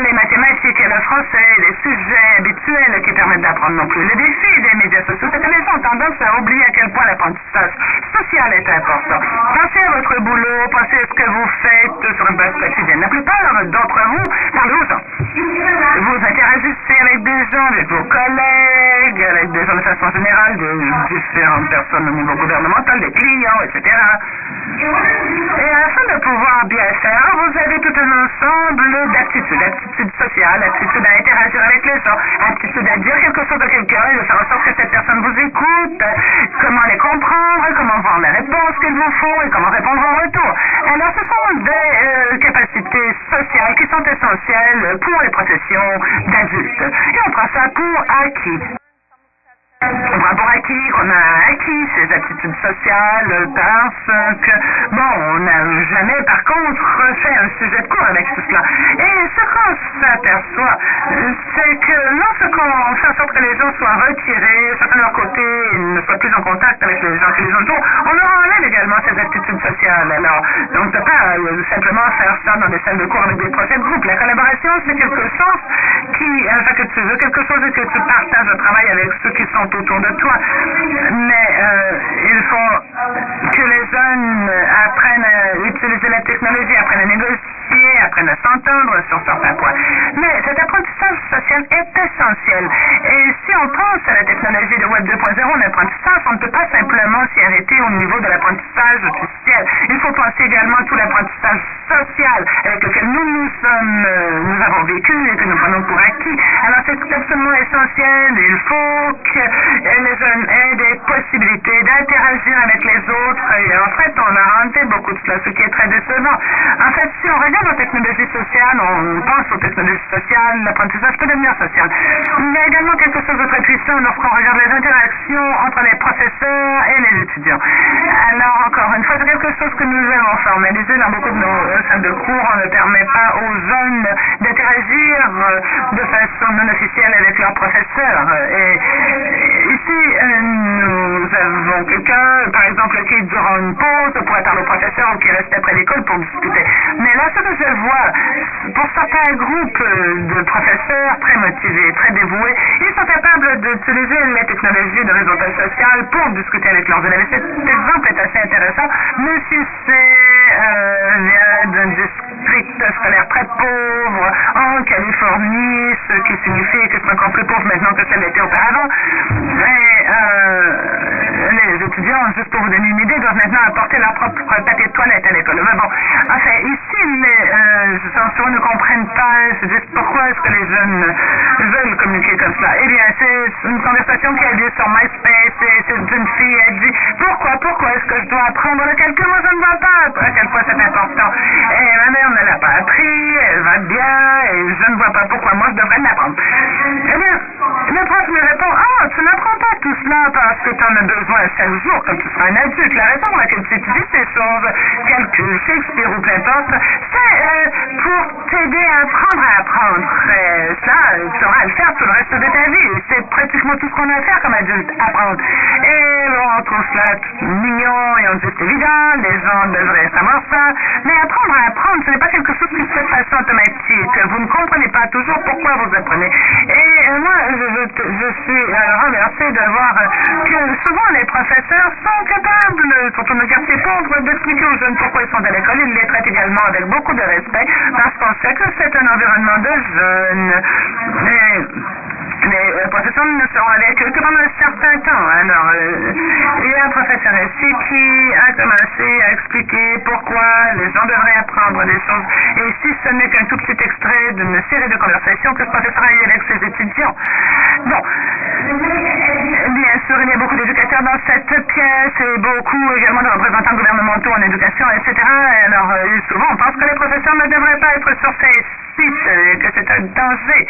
les mathématiques et le français, les sujets habituels qui permettent d'apprendre non plus. Le défi des médias sociaux, c'est que les gens ont tendance à oublier à quel point l'apprentissage social est important. Pensez à votre boulot, pensez à ce que vous faites sur une base quotidienne. La plupart d'entre vous parlent aux gens. Vous interagissez avec des gens, avec vos collègues, avec des gens de façon générale, de différentes personnes au niveau gouvernemental, des clients, etc. Et afin de pouvoir bien faire, vous avez tout un ensemble d'aptitudes. Aptitudes sociales, aptitudes à interagir avec les gens, aptitudes à dire quelque chose à quelqu'un et de faire en sorte que cette personne vous écoute, comment les comprendre, comment voir les réponses qu'il vous faut et comment répondre en retour. Alors ce sont des euh, capacités sociales qui sont essentielles pour les professions d'adultes. Et on prend pour acquis. On acquis qu'on a acquis ces aptitudes sociales parce que, bon, on n'a jamais, par contre, fait un sujet de cours avec tout cela. Et ce qu'on s'aperçoit, c'est que lorsqu'on fait en sorte que les gens soient retirés, chacun de leur côté, ne soient plus en contact avec les gens qui les entourent, on leur enlève également ces aptitudes sociales. Alors, on ne peut pas euh, simplement faire ça dans des salles de cours avec des projets de groupe. La collaboration, c'est quelque chose qui, enfin, que tu veux quelque chose que tu partages le travail avec ceux qui sont autour de toi. Mais euh, il faut que les jeunes apprennent à utiliser la technologie, apprennent à négocier, apprennent à s'entendre sur certains points. Mais cet apprentissage social est essentiel. Et si on pense à la technologie de Web 2.0 en apprentissage, on ne peut pas simplement s'y arrêter au niveau de l'apprentissage officiel. Il faut penser également à tout l'apprentissage social avec lequel nous nous sommes, euh, nous avons vécu et que nous prenons pour acquis. Alors c'est absolument essentiel. Il faut que les jeunes aient des possibilités d'interagir avec les autres. Et en fait, on a renté beaucoup de cela, ce qui est très décevant. En fait, si on regarde on pense aux technologies sociales, l'apprentissage peut devenir social. Il y a également quelque chose de très puissant lorsqu'on regarde les interactions entre les professeurs et les étudiants. Alors, encore une fois, c'est quelque chose que nous avons formalisé dans beaucoup de nos salles de cours. On ne permet pas aux jeunes d'interagir de façon non officielle avec leurs professeurs. Et ici, euh, nous avons quelqu'un, par exemple, qui, durant une pause, pourrait parler au professeur ou qui reste après l'école pour discuter. Mais là, ce que je vois, pour certains groupes de professeurs très motivés, très dévoués, ils sont capables d'utiliser les technologies de réseautage social pour discuter avec leurs élèves. Cet exemple est assez intéressant, mais si c'est euh, d'un district scolaire très pauvre en Californie, ce qui signifie que c'est encore plus pauvre maintenant que ça l'était auparavant, mais euh, les étudiants, juste pour vous donner une idée, doivent maintenant apporter leur propre papier de toilette à l'école. Mais bon, enfin, ici, les euh, ne comprennent pas, se disent pourquoi est-ce que les jeunes veulent communiquer comme ça. Eh bien, c'est une conversation qui a lieu sur MySpace et cette jeune fille a dit pourquoi, pourquoi est-ce que je dois apprendre le calcul? Moi, je ne vois pas à quel point c'est important. Et ma mère ne l'a pas appris, elle va bien, et je ne vois pas pourquoi moi je devrais l'apprendre. Eh bien, le prof me répond, ah, tu n'apprends pas tout cela parce que tu en as besoin chaque jour, comme tu seras un adulte. La raison pour laquelle tu utilises ces choses, Shakespeare ou importe, c'est euh, pour t'aider à apprendre à apprendre. Ça, tu auras à le faire tout le reste de ta vie. C'est pratiquement tout ce qu'on a à faire comme adulte, apprendre. Et on trouve cela mignon et on dit c'est évident, les gens devraient savoir ça. Mais apprendre à apprendre, ce n'est pas quelque chose qui se fait de façon automatique. Vous ne comprenez pas toujours pourquoi vous apprenez. Et euh, moi, je, suis euh, remercié de voir que souvent les professeurs sont capables, surtout nos quartiers pauvres, d'expliquer aux jeunes pourquoi ils sont à l'école. Ils les traitent également avec beaucoup de respect parce qu'on sait que c'est un environnement de jeunes avec eux que pendant un certain temps. Alors, il y a un professeur ici qui a commencé à expliquer pourquoi les gens devraient apprendre des choses. Et si ce n'est qu'un tout petit extrait d'une série de conversations que ce professeur a eu avec ses étudiants. Bon. Bien sûr, il y a beaucoup d'éducateurs dans cette pièce et beaucoup également de représentants gouvernementaux en éducation, etc. Alors, souvent, on pense que les professeurs ne devraient pas être sur ces que c'est un danger.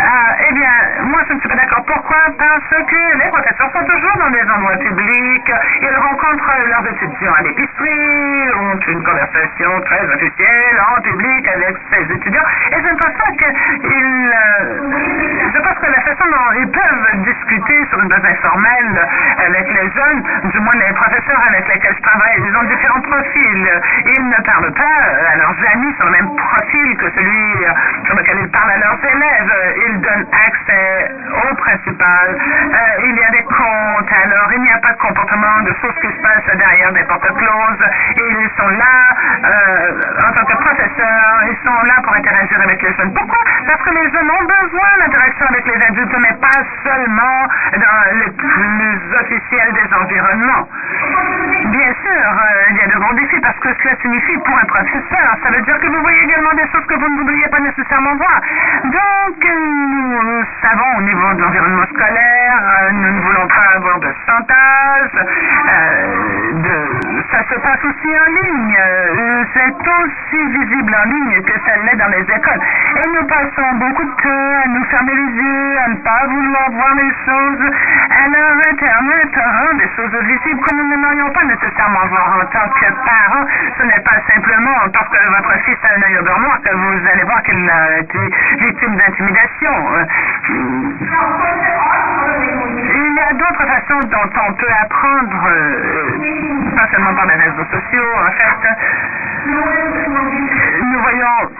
Euh, eh bien, moi, je ne suis pas d'accord. Pourquoi? Parce que les professeurs sont toujours dans des endroits publics. Ils rencontrent leurs étudiants à l'épicerie, ont une conversation très officielle en public avec ces étudiants. Et je ne pense pas qu'ils... Euh, je pense que la façon dont ils peuvent discuter sur une base informelle avec les jeunes, du moins les professeurs avec lesquels je travaille, ils ont différents profils. Ils ne parlent pas à leurs amis sur le même profil que celui sur lequel ils parlent à leurs élèves. Ils donnent accès au principal. Euh, il y a des comptes, alors il n'y a pas de comportement de choses qui se passent derrière des portes closes. Ils sont là euh, en tant que professeurs, ils sont là pour interagir avec les jeunes. Pourquoi? Parce que les jeunes ont besoin d'interaction avec les adultes, mais pas seulement dans les plus officiels des environnements. Bien sûr, euh, il y a de grands défis parce que cela signifie pour un professeur, ça veut dire que vous voyez également des choses que vous ne voudriez pas nécessairement voir. Donc, nous savons au niveau de l'environnement scolaire, euh, nous ne voulons pas avoir de chantage. Euh, ça se passe aussi en ligne. Euh, c'est aussi visible en ligne que ça l'est dans les écoles. Et nous passons beaucoup de temps à nous fermer les yeux, à ne pas vouloir voir les choses. Alors, Internet rend des choses visibles que nous n'aimerions pas nécessairement voir en tant que parents. Ce n'est pas simplement parce que votre fils a un œil au que vous allez voir qu'il a été victime d'intimidation. Il y a d'autres façons dont on peut apprendre, euh, pas seulement par les réseaux sociaux, en fait. Nous voyons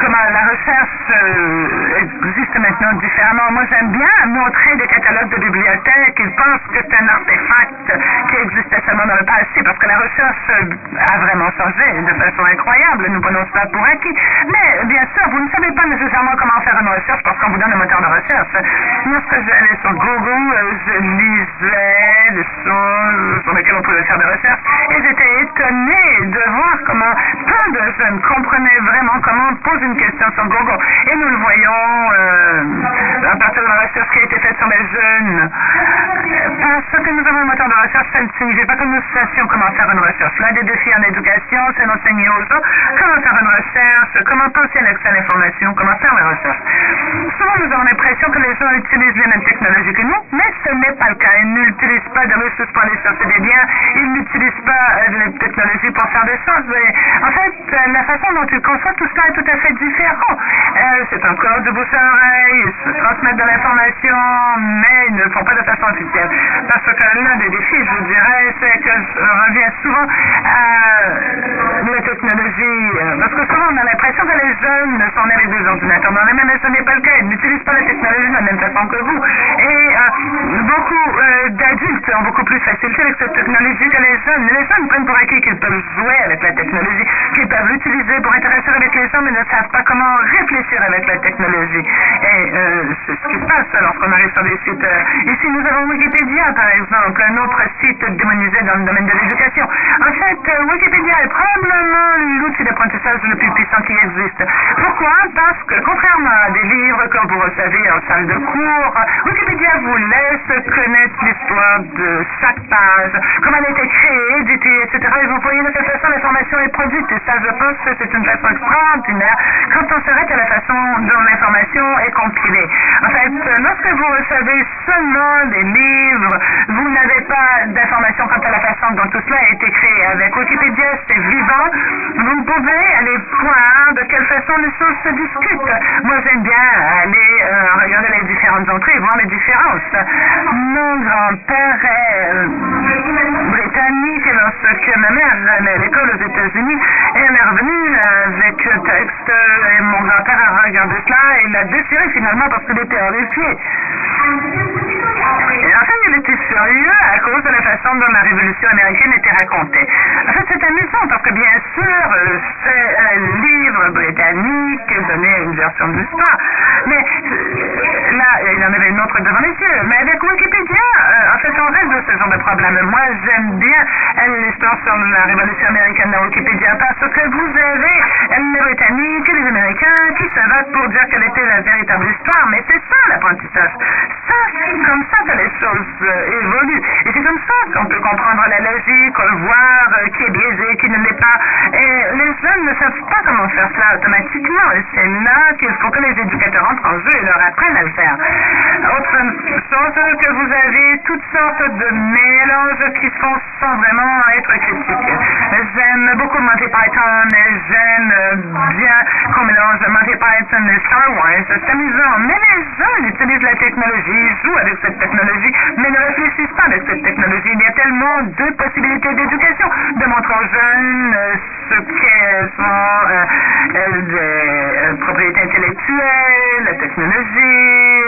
comment la recherche euh, existe maintenant différemment. Moi, j'aime bien montrer des catalogues de bibliothèques. Ils pensent que c'est un artefact qui existait seulement dans le passé parce que la recherche a vraiment changé de façon incroyable. Nous prenons cela pour acquis. Mais, bien sûr, vous ne savez pas nécessairement comment faire une recherche parce qu'on vous donne un moteur de recherche. Lorsque j'allais sur Google, je lisais des choses sur lesquelles on pouvait faire des recherches et j'étais étonné de voir comment plein de jeunes comprenaient vraiment comment on pose une question sur Google. Et nous le voyons euh, à partir de la recherche qui a été faite sur les jeunes. Parce que nous avons un moteur de recherche, ça ne signifie pas que nous sachions comment faire une recherche. L'un des défis en éducation, c'est d'enseigner aux gens comment faire une recherche, comment penser à l'accès à l'information, comment faire la recherche? Souvent, nous avons l'impression que les gens utilisent les mêmes technologies que nous, mais ce n'est pas le cas. Ils n'utilisent pas de ressources pour aller chercher des biens, ils n'utilisent pas euh, les technologies pour faire des choses. en fait, euh, façon dont ils conçoivent tout cela est tout à fait différent. Euh, c'est encore de bouche à oreille, ils se transmettent de l'information, mais ils ne le font pas de façon officielle. Parce que l'un des défis, je vous dirais, c'est que je reviens souvent à la technologie. Parce que souvent, on a l'impression que les jeunes sont avec des ordinateurs dans mais ce n'est pas le cas. Ils n'utilisent pas la technologie de la même façon que vous. Et beaucoup d'adultes ont beaucoup plus facilité avec cette technologie que les jeunes. Les jeunes prennent pour acquis qu'ils peuvent jouer avec la technologie, qu'ils peuvent l'utiliser pour interagir les gens, mais ne savent pas comment réfléchir avec la technologie. Et c'est ce qui se passe lorsqu'on arrive sur des sites. ici, nous avons Wikipédia, par exemple, un autre site démonisé dans le domaine de l'éducation. En fait, Wikipédia est probablement l'outil d'apprentissage le plus puissant qui existe. Pourquoi? Parce que, contrairement à des livres que vous recevez en salle de cours, Wikipédia vous laisse connaître l'histoire de chaque page, comment elle a été créée, éditée, etc. Et vous voyez de quelle façon l'information est produite. Et ça, je pense c'est une façon quand on s'arrête à la façon dont l'information est compilée. En fait, lorsque vous recevez seulement des livres, vous n'avez pas d'informations quant à la façon dont tout cela a été créé. Avec Wikipédia, c'est vivant. Vous pouvez aller voir de quelle façon les choses se discutent. Moi, j'aime bien aller euh, regarder les différentes entrées, voir les différences. Mon grand-père est euh, britannique lorsque ma mère allait à l'école aux États-Unis. Elle est revenue avec le texte et mon grand-père a regardé cela et l'a déchiré finalement parce qu'il était horrifié. Et en fait, il était furieux à cause de la façon dont la révolution américaine était racontée. Amusant parce que bien sûr, c'est un livre britannique donnait une version de l'histoire. Mais là, il y en avait une autre devant les yeux. Mais avec Wikipédia, en fait, on de ce genre de problème. Moi, j'aime bien l'histoire sur la révolution américaine dans Wikipédia parce que vous avez les Britanniques et les Américains qui se battent pour dire quelle était la véritable histoire. Mais c'est ça l'apprentissage. Ça, c'est comme ça que les choses évoluent. Et c'est comme ça qu'on peut comprendre la logique, voir qui est qui ne l'est pas. Et les jeunes ne savent pas comment faire cela automatiquement. C'est là qu'il faut que les éducateurs entrent en jeu et leur apprennent à le faire. Autre chose que vous avez toutes sortes de mélanges qui font sans vraiment être critiques. J'aime beaucoup Monty Python j'aime bien qu'on mélange Monty Python et Star Wars. C'est amusant. Mais les jeunes utilisent la technologie, jouent avec cette technologie, mais ne réfléchissent pas avec cette technologie. Il y a tellement de possibilités d'éducation, de montrer jeunes ce qu'elles sont euh, des propriétés intellectuelles, la technologie,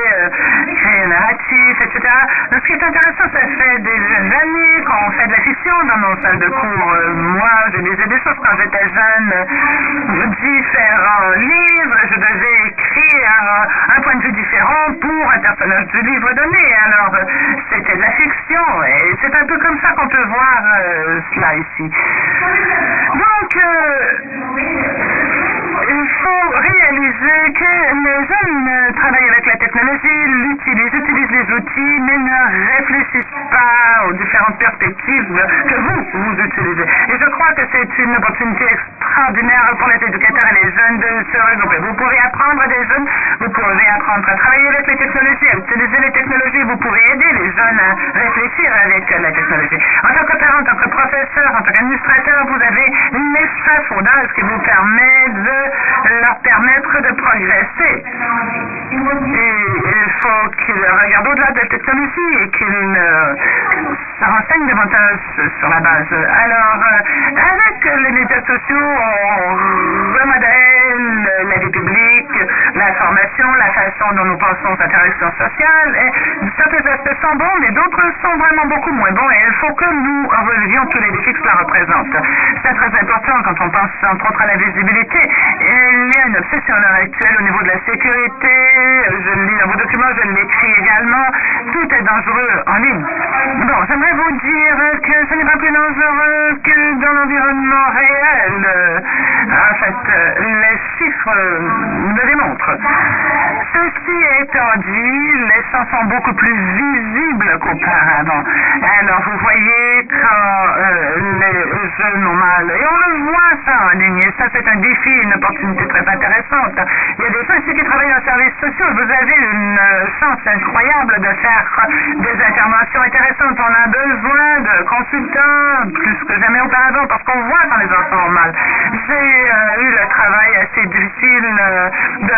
créer narratif, etc. Ce qui est intéressant, ça fait des années qu'on fait de la fiction dans nos salles de cours. moi, je lisais des choses quand j'étais jeune, différents livres, je devais écrire un point de vue différent pour un personnage du livre donné. Alors, c'était de la fiction et c'est un peu comme ça qu'on peut voir euh, cela ici. Donc, il faut réaliser que les jeunes travaillent avec la technologie, l'utilisent, utilisent les outils, mais ne réfléchissent pas aux différentes perspectives que vous, vous utilisez. Et je crois que c'est une opportunité extraordinaire pour les éducateurs et les jeunes de se regrouper. Vous pouvez apprendre des jeunes, vous pouvez apprendre à travailler avec les technologies, à utiliser les technologies, vous pouvez aider les jeunes à réfléchir avec la technologie. En tant que parent, en tant que professeur, en tant qu'administrateur, vous avez l'échafaudage qui vous permet de leur permettre de progresser. Et il faut qu'ils regardent au-delà de la technologie et qu'ils se renseignent davantage sur la base. Alors, avec les médias sociaux, on remodèle la vie publique, la formation, la façon dont nous pensons aux interactions sociales. Certains aspects sont bons, mais d'autres sont vraiment beaucoup moins bons. Et il faut que nous relevions tous les défis que cela représente. C'est très important quand on pense entre autres à la visibilité. Il y a une obsession à l'heure actuelle au niveau de la sécurité. Je le lis dans vos documents, je l'écris également. Tout est dangereux en ligne. Bon, j'aimerais vous dire que ce n'est pas plus dangereux que dans l'environnement réel. En fait, les chiffres le démontrent. Ceci étant dit, les sons sont beaucoup plus visibles qu'auparavant. Alors, vous voyez quand les jeunes ont mal. Et on le voit ça en ligne. Et ça, c'est un défi, une opportunité très intéressante. Il y a des gens ici qui travaillent en services sociaux. Vous avez une chance incroyable de faire des interventions intéressantes. On a besoin de consultants plus que jamais auparavant parce qu'on voit quand les enfants ont mal. J'ai eu le travail assez difficile de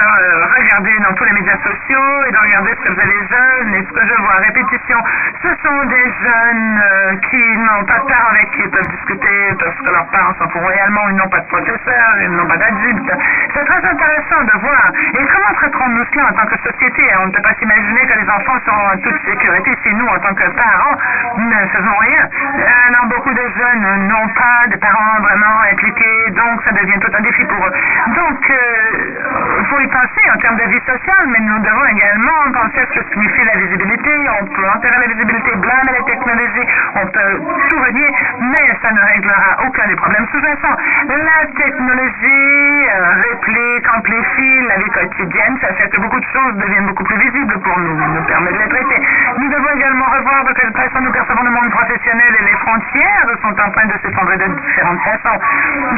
regarder dans tous les médias sociaux et de regarder ce que faisaient les jeunes et ce que je vois à répétition. Ce sont des jeunes qui n'ont pas de parents avec qui ils peuvent discuter parce que leurs parents sont pour royalement, ils n'ont pas de professeurs, ils n'ont pas d'adultes. C'est très intéressant de voir. Et comment traiterons-nous cela en tant que société? On ne peut pas s'imaginer que les enfants sont en toute sécurité si nous, en tant que parents, ne faisons rien. Alors, beaucoup de jeunes n'ont pas de parents vraiment impliqués, donc ça devient tout un défi pour eux. Donc, il faut y penser en termes de vie sociale, mais nous devons également penser à ce que signifie la visibilité. On peut enterrer la visibilité, blâmer les technologies, on peut tout renier, mais ça ne réglera aucun des problèmes sous-jacents. La technologie réplique, amplifie la vie quotidienne, ça fait que beaucoup de choses deviennent beaucoup plus visibles pour nous, nous permet de les traiter. Nous devons également revoir de quelle façon nous percevons le monde professionnel et les frontières sont en train de s'effondrer de différentes façons.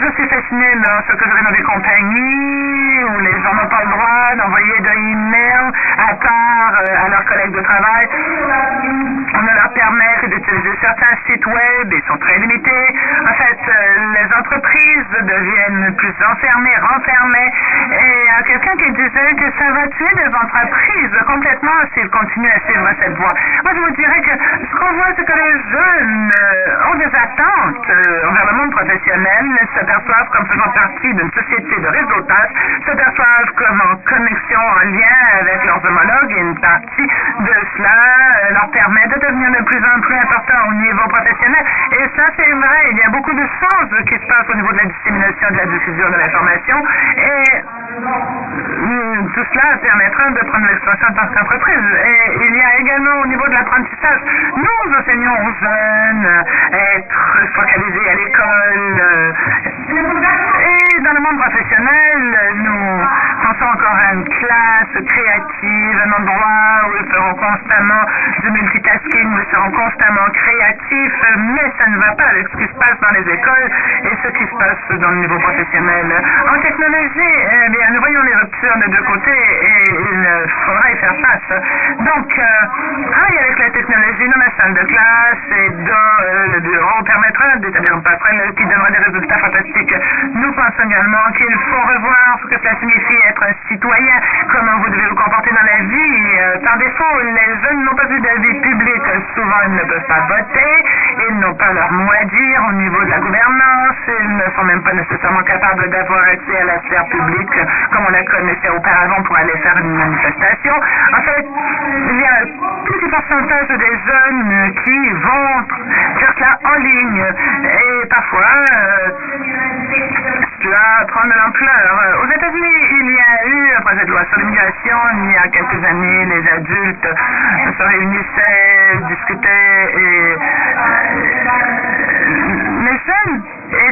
Je suis fasciné lorsque je vais dans des compagnies où les gens n'ont pas le droit d'envoyer de e-mail à part à leurs collègues de travail. On ne leur permet d'utiliser certains sites web, ils sont très limités. En fait, les entreprises deviennent plus enfermées, renfermées. Et il y a quelqu'un qui disait que ça va tuer les entreprises? Complètement s'ils continuent à suivre cette voie. Moi, je vous dirais que ce qu'on voit, c'est que les jeunes ont des attentes envers le monde professionnel, s'aperçoivent comme faisant partie d'une société de réseautage, s'aperçoivent comme en connexion, en lien avec leurs homologues, et une partie de cela leur permet de devenir de plus en plus important au niveau professionnel. Et ça, c'est vrai. Il y a beaucoup de choses qui se passent au niveau de la dissémination, de la diffusion de l'information. Et mm, tout cela permettra de prendre l'expansion en tant qu'entreprise. Et il y a également au niveau de l'apprentissage, nous enseignons aux jeunes être focalisés à l'école. Et dans le monde professionnel, nous pensons encore à une classe créative, un endroit où ils feront constamment du multitasking, où ils seront constamment créatifs, mais ça ne va pas avec ce qui se passe dans les écoles et ce qui se passe dans le niveau professionnel. En technologie, eh nous voyons les ruptures de deux côtés et il faudra y faire face. Donc, euh, avec la technologie dans la salle de classe et dans euh, le bureau permettra d'établir un passerelle qui donnera des résultats fantastiques. Nous pensons également qu'il faut revoir ce que cela signifie être un citoyen, comment vous devez vous comporter dans la vie. Euh, par défaut, les jeunes n'ont pas vu de vie publique. Souvent, ils ne peuvent pas voter, ils n'ont pas leur mot à dire au niveau de la gouvernance, ils ne sont même pas nécessairement capables d'avoir accès à la sphère publique comme on la connaissait auparavant pour aller faire une manifestation. En fait, il y a un petit pourcentage des jeunes qui vont faire cela en ligne et parfois euh, cela prend de l'ampleur. Aux États-Unis, il y a eu un projet de loi sur l'immigration il y a quelques années. Les adultes se réunissaient, discutaient et les jeunes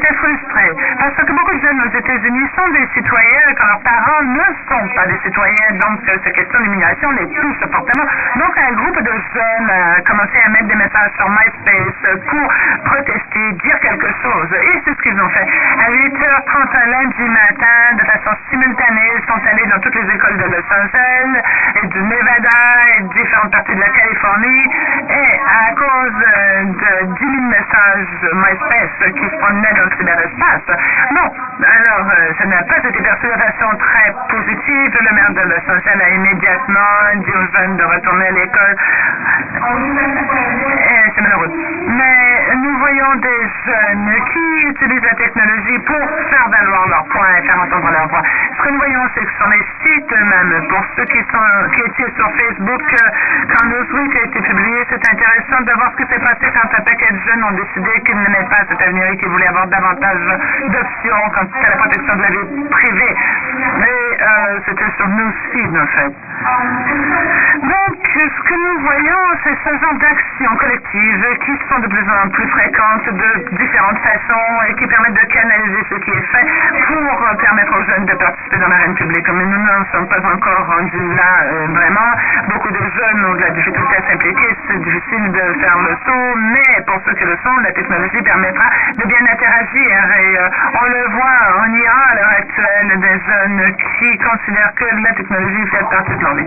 étaient frustrés parce que beaucoup de jeunes aux États-Unis sont des citoyens quand leurs parents ne sont pas des citoyens. Donc, cette question d'immigration les touche fortement. Donc, un groupe de jeunes a commencé à mettre des messages sur MySpace pour protester, dire quelque chose. Et c'est ce qu'ils ont fait. À 8h30 lundi matin, de façon simultanée, ils sont allés dans toutes les écoles de Los Angeles et du Nevada et différentes parties de la Californie. Et à cause de 10 000 messages MySpace qui se promenaient dans cyberespace. Bon, alors, euh, ça n'a pas été perçu de façon très positive. Le maire de Los Angeles a immédiatement dit aux jeunes de retourner à l'école. C'est malheureux. Mais nous voyons des jeunes qui utilisent la technologie pour faire valoir leurs points et faire entendre leur voix. Ce que nous voyons, c'est que sur les sites même, pour ceux qui, sont, qui étaient sur Facebook, quand Newsweek a été publié, c'est intéressant de voir ce qui s'est passé quand un paquet de jeunes ont décidé qu'ils n'aimaient pas cet avenir et qu'ils voulaient avoir davantage d'options quant à la protection de la vie privée. Mais euh, c'était sur Newsfeed, en fait. Donc, ce que nous voyons, c'est ce genre d'actions collectives qui sont de plus en plus fréquentes de différentes façons et qui permettent de canaliser ce qui est fait pour permettre aux jeunes de participer dans l'arène publique. Mais nous n'en sommes pas encore rendus là, euh, vraiment. Beaucoup de jeunes ont de la difficulté à s'impliquer. C'est difficile de faire le saut, mais pour ceux qui le sont, la technologie permettra de bien interagir. Euh, on le voit en Iran à l'heure actuelle, des jeunes qui considèrent que la technologie fait partie de leur vie.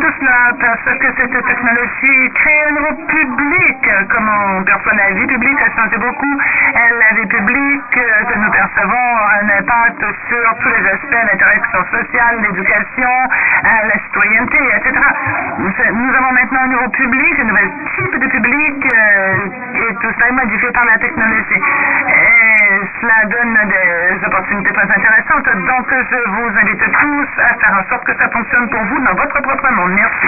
Tout cela parce que cette technologie crée un nouveau public. Comment on perçoit la vie publique a changé beaucoup. La vie publique que nous percevons a un impact sur tous les aspects, l'interaction sociale, l'éducation, la citoyenneté, etc. Nous avons maintenant un nouveau public, un nouvel type de public et tout ça est modifié par la technologie. Cela donne des opportunités très intéressantes. Donc, je vous invite tous à faire en sorte que ça fonctionne pour vous dans votre propre monde. Merci.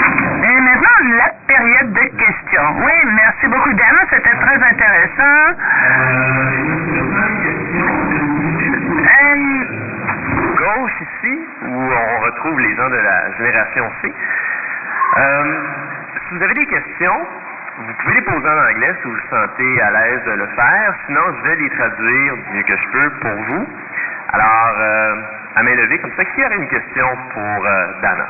Et maintenant, la période de questions. Oui, merci beaucoup, Dan. C'était très intéressant. gauche ici, où on retrouve les gens de la génération C. Euh, si vous avez des questions, vous pouvez les poser en anglais si vous vous à l'aise de le faire. Sinon, je vais les traduire du mieux que je peux pour vous. Alors, euh, à main levée, comme ça, qui aurait une question pour euh, Dana?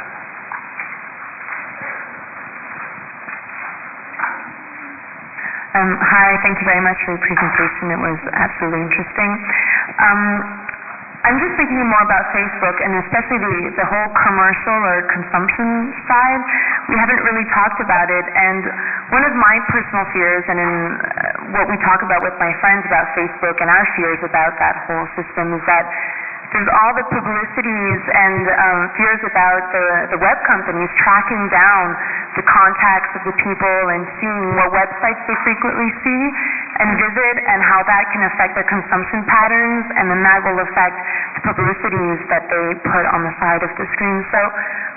Um, hi, thank you very much for the presentation. It was absolutely interesting. Um, I'm just thinking more about Facebook and especially the, the whole commercial or consumption side. We haven't really talked about it, and one of my personal fears, and in uh, what we talk about with my friends about Facebook and our fears about that whole system, is that there's all the publicities and um, fears about the, the web companies tracking down the contacts of the people and seeing what websites they frequently see and visit and how that can affect their consumption patterns and then that will affect the publicities that they put on the side of the screen. So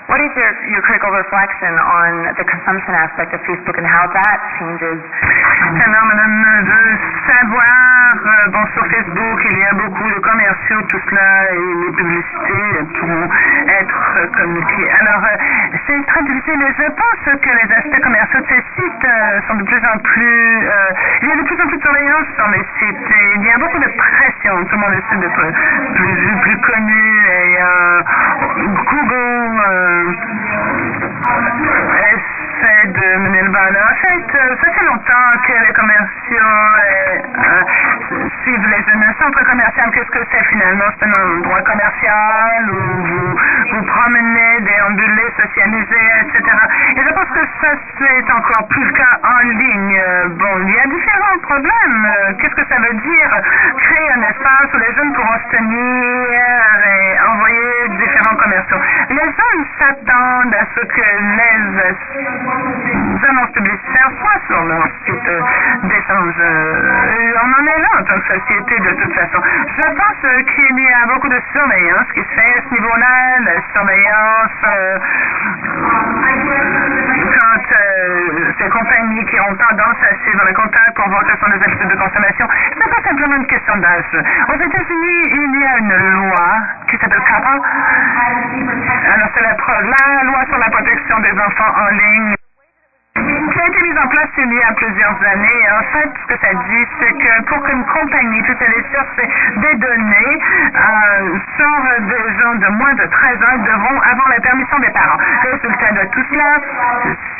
what is your, your critical reflection on the consumption aspect of Facebook and how that changes? Alors, madame, de savoir, euh, bon, sur Facebook, il y a beaucoup de commerciaux, tout cela, et les publicités pourront être euh, communiquées. Alors, euh, c'est très difficile, mais je pense que les aspects commerciaux de ces sites euh, sont de plus en plus... euh, il y a de plus en plus de surveillance sur les sites, et il y a beaucoup de pression, tout le monde essaie d'être plus, plus connu, euh, Google... euh, essaie de mener le bal. En fait, euh, ça fait longtemps que les commerciaux suivent les jeunes. Un centre commercial, qu'est-ce que c'est finalement? C'est un endroit commercial où vous vous promenez, déambulez, socialisez, etc. Et je pense que ça, c'est encore plus le cas en ligne. Bon, il y a différents problèmes. Qu'est-ce que ça veut dire? Créer un espace où les jeunes pourront se tenir et envoyer différents commerciaux. Les jeunes s'attendent à ce que les annonces publicitaires soient sur leur site d'échange. Euh, on en est là en tant que société de toute façon. Je pense euh, qu'il y a beaucoup de surveillance qui se fait à ce niveau-là, la surveillance euh, quand euh, ces compagnies qui ont tendance à suivre le contact pour voir quelles sont les habitudes de consommation. Ce n'est pas simplement une question d'âge. Aux États-Unis, il y a une loi qui s'appelle CAPA. Alors, c'est la, la loi sur la protection des enfants en ligne qui a été mise en place il y a plusieurs années. En fait, ce que ça dit, c'est que pour qu'une compagnie puisse aller chercher des données euh, sur des gens de moins de 13 ans, devront avoir la permission des parents. Résultat de tout cela,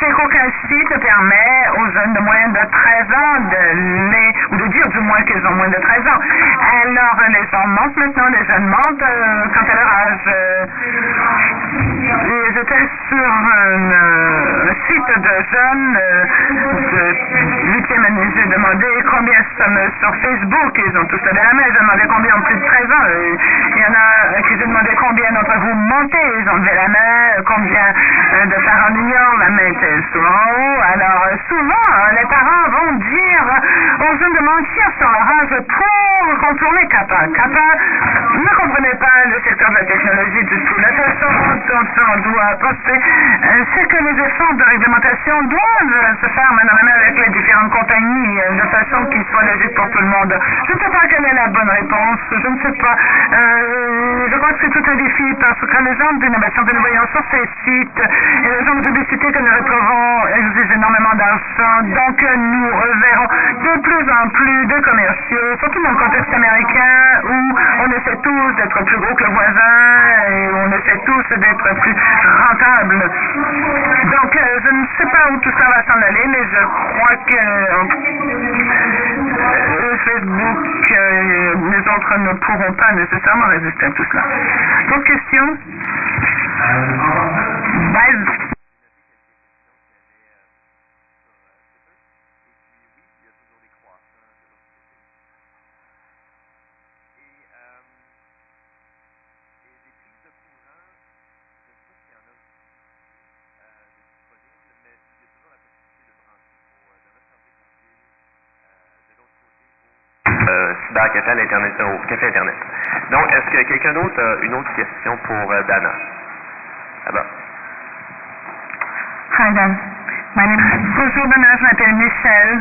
c'est qu'aucun site permet aux jeunes de moins de 13 ans de les, ou de dire du moins qu'ils ont moins de 13 ans. Alors, les gens mentent maintenant, les jeunes mentent euh, quant à leur âge. Euh, J'étais sur un euh, site de jeunes euh, 8e année. J'ai demandé combien sommes sur Facebook. Ils ont tous levé la main. J'ai demandé combien ont plus de 13 ans. Et Il y en a qui j'ai demandé combien d'entre vous mentez. Ils ont levé la main. Combien euh, de parents ignorent. La main était souvent en haut. Alors euh, souvent, euh, les parents vont dire aux jeunes de mentir sur leur âge pour contourner CAPA. CAPA ne comprenait pas le secteur de la technologie du tout. La façon dont on doit penser, euh, c'est que les efforts de réglementation doivent se faire main avec les différentes compagnies euh, de façon qu'ils soient logiques pour tout le monde. Je ne sais pas quelle est la bonne réponse. Je ne sais pas. Euh, je crois que c'est tout un défi parce que les gens d'innovation que nous voyons sur ces sites et les gens de publicité que nous retrouvons exigent énormément d'argent. Donc nous verrons de plus en plus de commerciaux, surtout dans le contexte américain où on essaie tous d'être plus gros que le voisin et on essaie tous d'être plus rentables. Donc euh, je ne sais pas où tout ça va s'en aller, mais je crois que euh, Facebook, euh, les autres ne pourront pas nécessairement résister à tout cela. D'autres questions? Bye. Cybercafé à euh, café Internet. Donc, est-ce que quelqu'un d'autre a une autre question pour euh, Dana? Ben. Hi Bonjour Dana, je m'appelle Michel.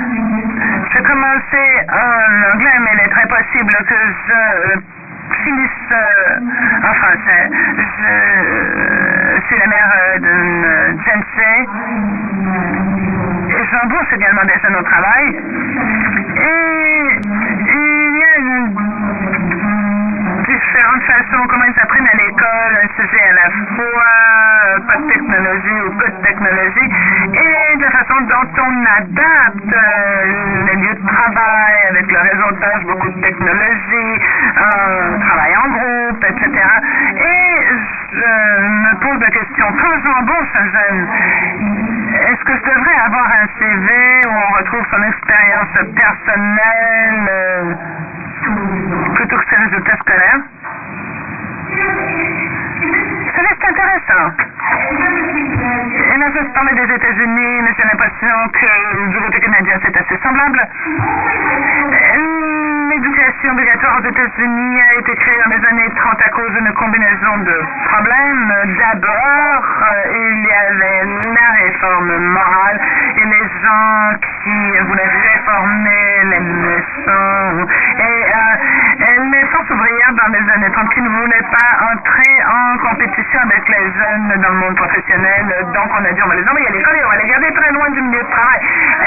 J'ai commencé en anglais, mais il est très possible que je finisse euh, en français. Je suis la mère d'une jeune fille. Et j'embauche également des jeunes au travail. Et différentes façons, comment ils apprennent à l'école, un sujet à la fois, euh, pas de technologie ou peu de technologie, et de façon dont on adapte euh, le lieu de travail avec le réseautage, beaucoup de technologie, euh, travail en groupe, etc. Et je me pose la question, quand j'embauche un jeune, est-ce que je devrais avoir un CV où on retrouve son expérience personnelle plutôt que ses résultats scolaires. C'est intéressant. Et là, ça se des États-Unis, mais j'ai l'impression que du côté canadien, c'est assez semblable. Et Obligatoire aux États-Unis a été créée dans les années 30 à cause d'une combinaison de problèmes. D'abord, il y avait la réforme morale et les gens qui voulaient réformer les leçons et les forces ouvrières dans les années 30 qui ne voulaient pas entrer en compétition avec les jeunes dans le monde professionnel. Donc, on a dit, on va les envoyer à l'école et on va les garder très loin du milieu de travail.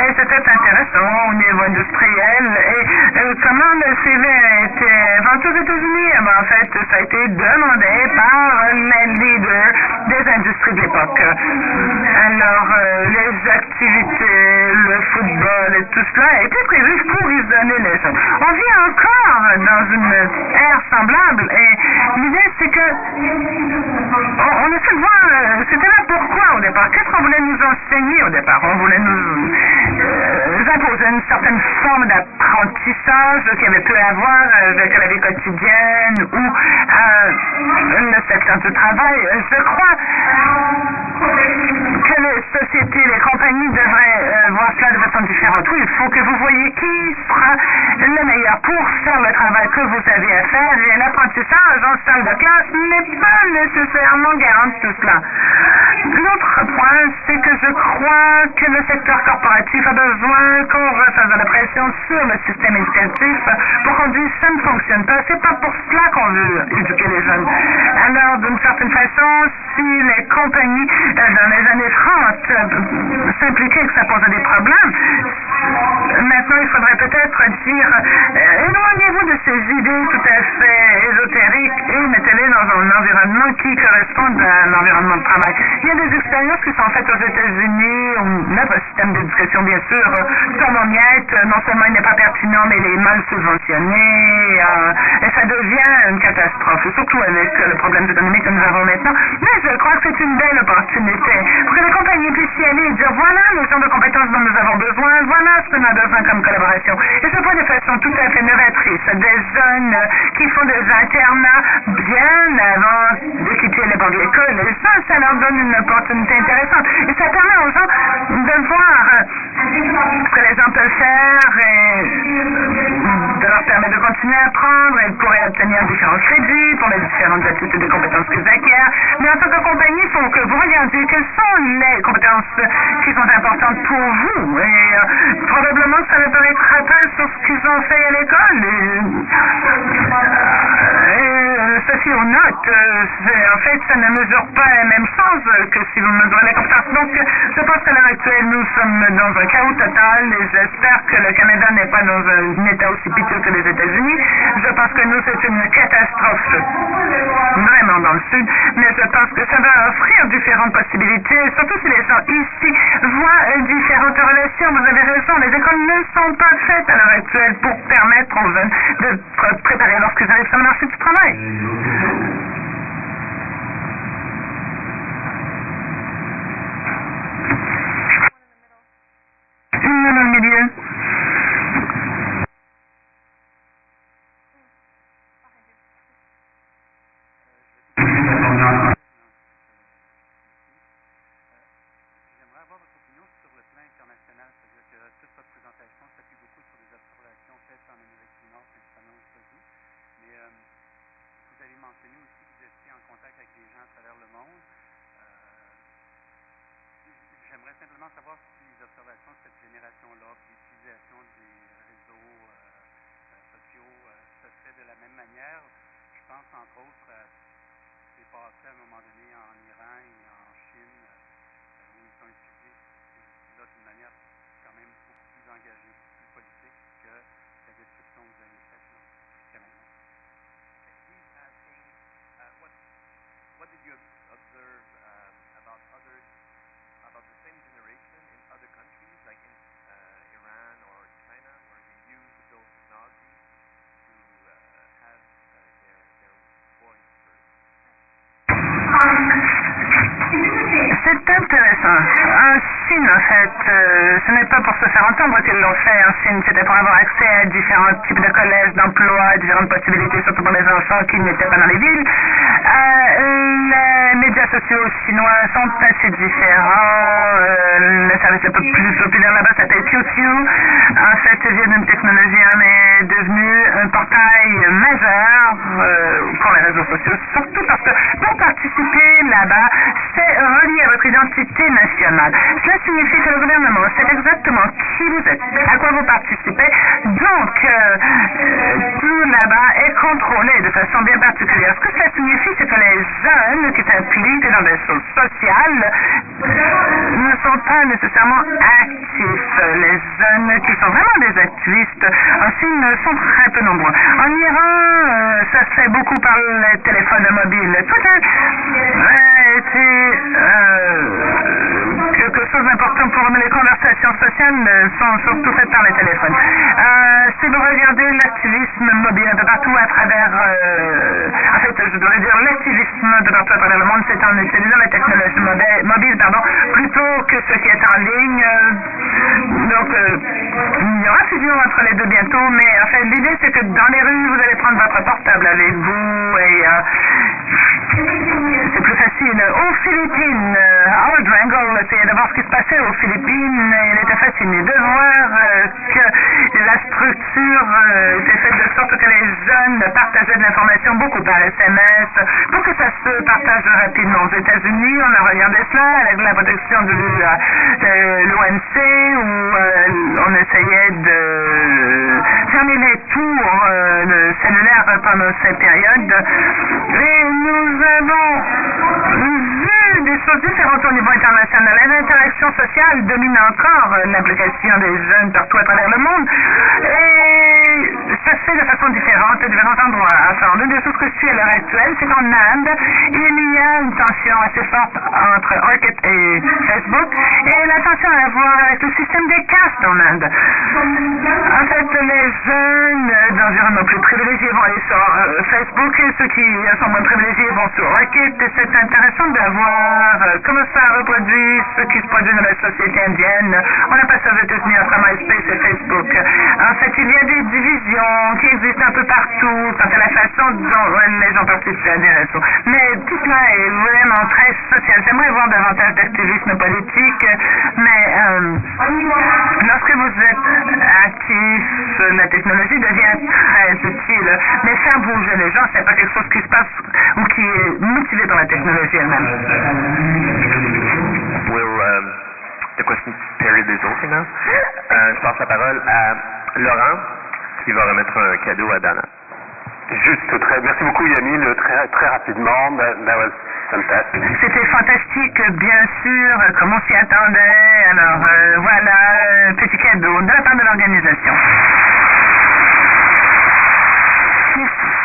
Et c'était intéressant au niveau industriel. Et comment le CV a été inventé aux États-Unis? en fait, ça a été demandé par les leaders des industries de l'époque. Alors, les activités, le football et tout cela a été prévu pour isoler les jeunes. On vit encore dans une ère semblable et l'idée c'est que on, on essaie de voir, c'était là pourquoi au départ. Qu'est-ce qu'on voulait nous enseigner au départ? On voulait nous, euh, imposer une certaine forme d'apprentissage qui avait peu à voir avec la vie quotidienne ou euh, le secteur du travail. Je crois que les sociétés, les compagnies devraient euh, voir cela de façon différente. Il faut que vous voyez qui sera le meilleur pour faire le travail que vous avez à faire. Et l'apprentissage en salle de classe n'est pas nécessairement garant de tout cela. L'autre point, c'est que je crois que le secteur corporatif a besoin qu'on refasse de la pression sur le système éducatif pour qu'on dise ça ne fonctionne pas. C'est pas pour cela qu'on veut éduquer les jeunes. Alors, d'une certaine façon, si les compagnies dans les années 30 s'impliquaient que ça posait des problèmes, maintenant il faudrait peut-être dire éloignez-vous de ces idées tout à fait ésotériques et mettez-les dans un environnement qui corresponde à un environnement de travail. Il y a des expériences qui sont faites aux États-Unis, notre système d'éducation, bien sûr, en miette, non seulement il n'est pas pertinent, mais il est mal subventionné, euh, et ça devient une catastrophe, surtout avec le problème économique que nous avons maintenant. Mais je crois que c'est une belle opportunité pour que les compagnies puissent y aller et dire voilà le genre de compétences dont nous avons besoin, voilà ce qu'on a besoin comme collaboration. Et ce point de façon tout à fait novatrice. Des jeunes qui font des internats bien avant de quitter les bancs de l'école. Et ça, ça leur donne une opportunité intéressante. Et ça permet aux gens de voir ce que les gens peuvent faire et de leur permettre de continuer à apprendre et pouvoir obtenir différents crédits pour les différentes attitudes et compétences qu'ils acquièrent. Mais en tant que compagnie, il faut que vous regardiez quelles sont les compétences qui sont importantes pour vous. Et euh, probablement, ça ne paraîtra pas sur ce qu'ils ont fait à l'école. Et, ceci aux notes, en fait, ça ne mesure pas la même chose que si vous mesurez compétences. Donc, je pense qu'à l'heure actuelle, nous sommes dans un chaos total et j'espère que le Canada n'est pas dans un état aussi piteux que les États-Unis. Je pense que nous, c'est une catastrophe vraiment dans le sud, mais je pense que ça va offrir différentes possibilités, surtout si les gens ici voient différentes relations. Vous avez raison, les écoles ne sont pas faites à l'heure actuelle pour permettre aux jeunes de préparer lorsqu'ils arrivent sur le marché du travail. Une dans le milieu. J'aimerais avoir votre opinion sur le plan international, c'est-à-dire que toute votre présentation s'appuie beaucoup sur des observations faites en Amérique du Nord, principalement aux États-Unis. Mais euh, vous avez mentionné aussi que vous étiez en contact avec des gens à travers le monde. Euh, J'aimerais simplement savoir observations de cette génération-là, l'utilisation des réseaux euh, sociaux, se fait de la même manière. Je pense entre autres à ce qui s'est passé à un moment donné en Iran et en Chine où ils ont utilisé ces outils-là d'une manière quand même beaucoup plus engagée, plus politique que la description que vous avez faite là, jusqu'à maintenant. He's asking, uh, what, what did you observe uh, about other, about the same generation in other countries, like in uh, Iran or China, where they use those technologies to uh, have uh, their, their voice heard? C'est intéressant. En Chine, en fait, euh, ce n'est pas pour se faire entendre qu'ils l'ont fait en Chine, c'était pour avoir accès à différents types de collèges, d'emplois, différentes possibilités, surtout pour les enfants qui n'étaient pas dans les villes. Euh, les médias sociaux chinois sont assez différents. Euh, le service le plus populaire là-bas s'appelle QQ. En fait, technologie, en est devenu un portail majeur euh, pour les réseaux sociaux, surtout parce que pour participer là-bas, c'est relié à votre identité nationale. Cela signifie que le gouvernement sait exactement qui vous êtes, à quoi vous participez. Donc, tout là-bas est contrôlé de façon bien particulière. Ce que cela signifie, c'est que les jeunes qui dans choses sociales ne sont pas nécessairement actifs. Les jeunes qui sont vraiment des activistes en Chine sont très peu nombreux. En Iran, euh, ça se fait beaucoup par les téléphones mobiles. Tout a été euh, quelque chose d'important pour. Les conversations sociales sont surtout faites par les téléphones. Euh, si vous regardez l'activisme mobile un peu partout à travers, en fait, je devrais dire l'activisme de partout à travers le monde, c'est en utilisant la pardon, plutôt que ce qui est en ligne. donc, il y aura fusion entre les deux bientôt, mais en fait, l'idée c'est que dans les rues, vous allez prendre votre portable avec vous et c'est plus facile. Aux Philippines, Howard Rangel essayait de voir ce qui se passait aux Philippines il était fasciné de voir que la structure était faite de sorte que les jeunes partageaient de l'information beaucoup par SMS pour que ça se partage rapidement. Aux États-Unis, on a regardé cela avec la protection de l'ONC où on essayait de fermer les tours cellulaires pendant cette période. Nous avons vu des choses différentes au niveau international. L'interaction sociale domine encore l'implication des jeunes partout à travers le monde. Et ça se fait de façon différente à différents endroits. Enfin, l'une des choses que je suis à l'heure actuelle, c'est qu'en Inde, il y a une tension assez forte entre Orchid et Facebook. Et la tension a à voir avec le système des castes en Inde. En fait, les jeunes d'environnement plus privilégiés vont aller sur Facebook et ceux qui sont moins privilégiés vont sur Et c'est intéressant de voir comment ça reproduit ce qui se produit dans la société indienne. On n'a pas ça aux États-Unis entre MySpace et Facebook. En fait, il y a des divisions qui existent un peu partout quant à la façon dont les gens participent à des réseaux. Mais tout cela est vraiment très social. J'aimerais voir davantage d'activisme politique, mais lorsque vous êtes actif, la technologie devient très utile. Mais faire bouger les gens, c'est pas quelque chose qui se passe ou qui est motivé par la technologie elle-même. Will euh, um, de Cosmic Perry Desorphy, non? Euh, je passe la parole à Laurent, qui va remettre un cadeau à Dana. Juste très, merci beaucoup Yamil, très, très rapidement. Ben, ben C'était fantastique, bien sûr, comme on s'y attendait. Alors euh, voilà, euh, petit cadeau de la part de l'organisation. Merci.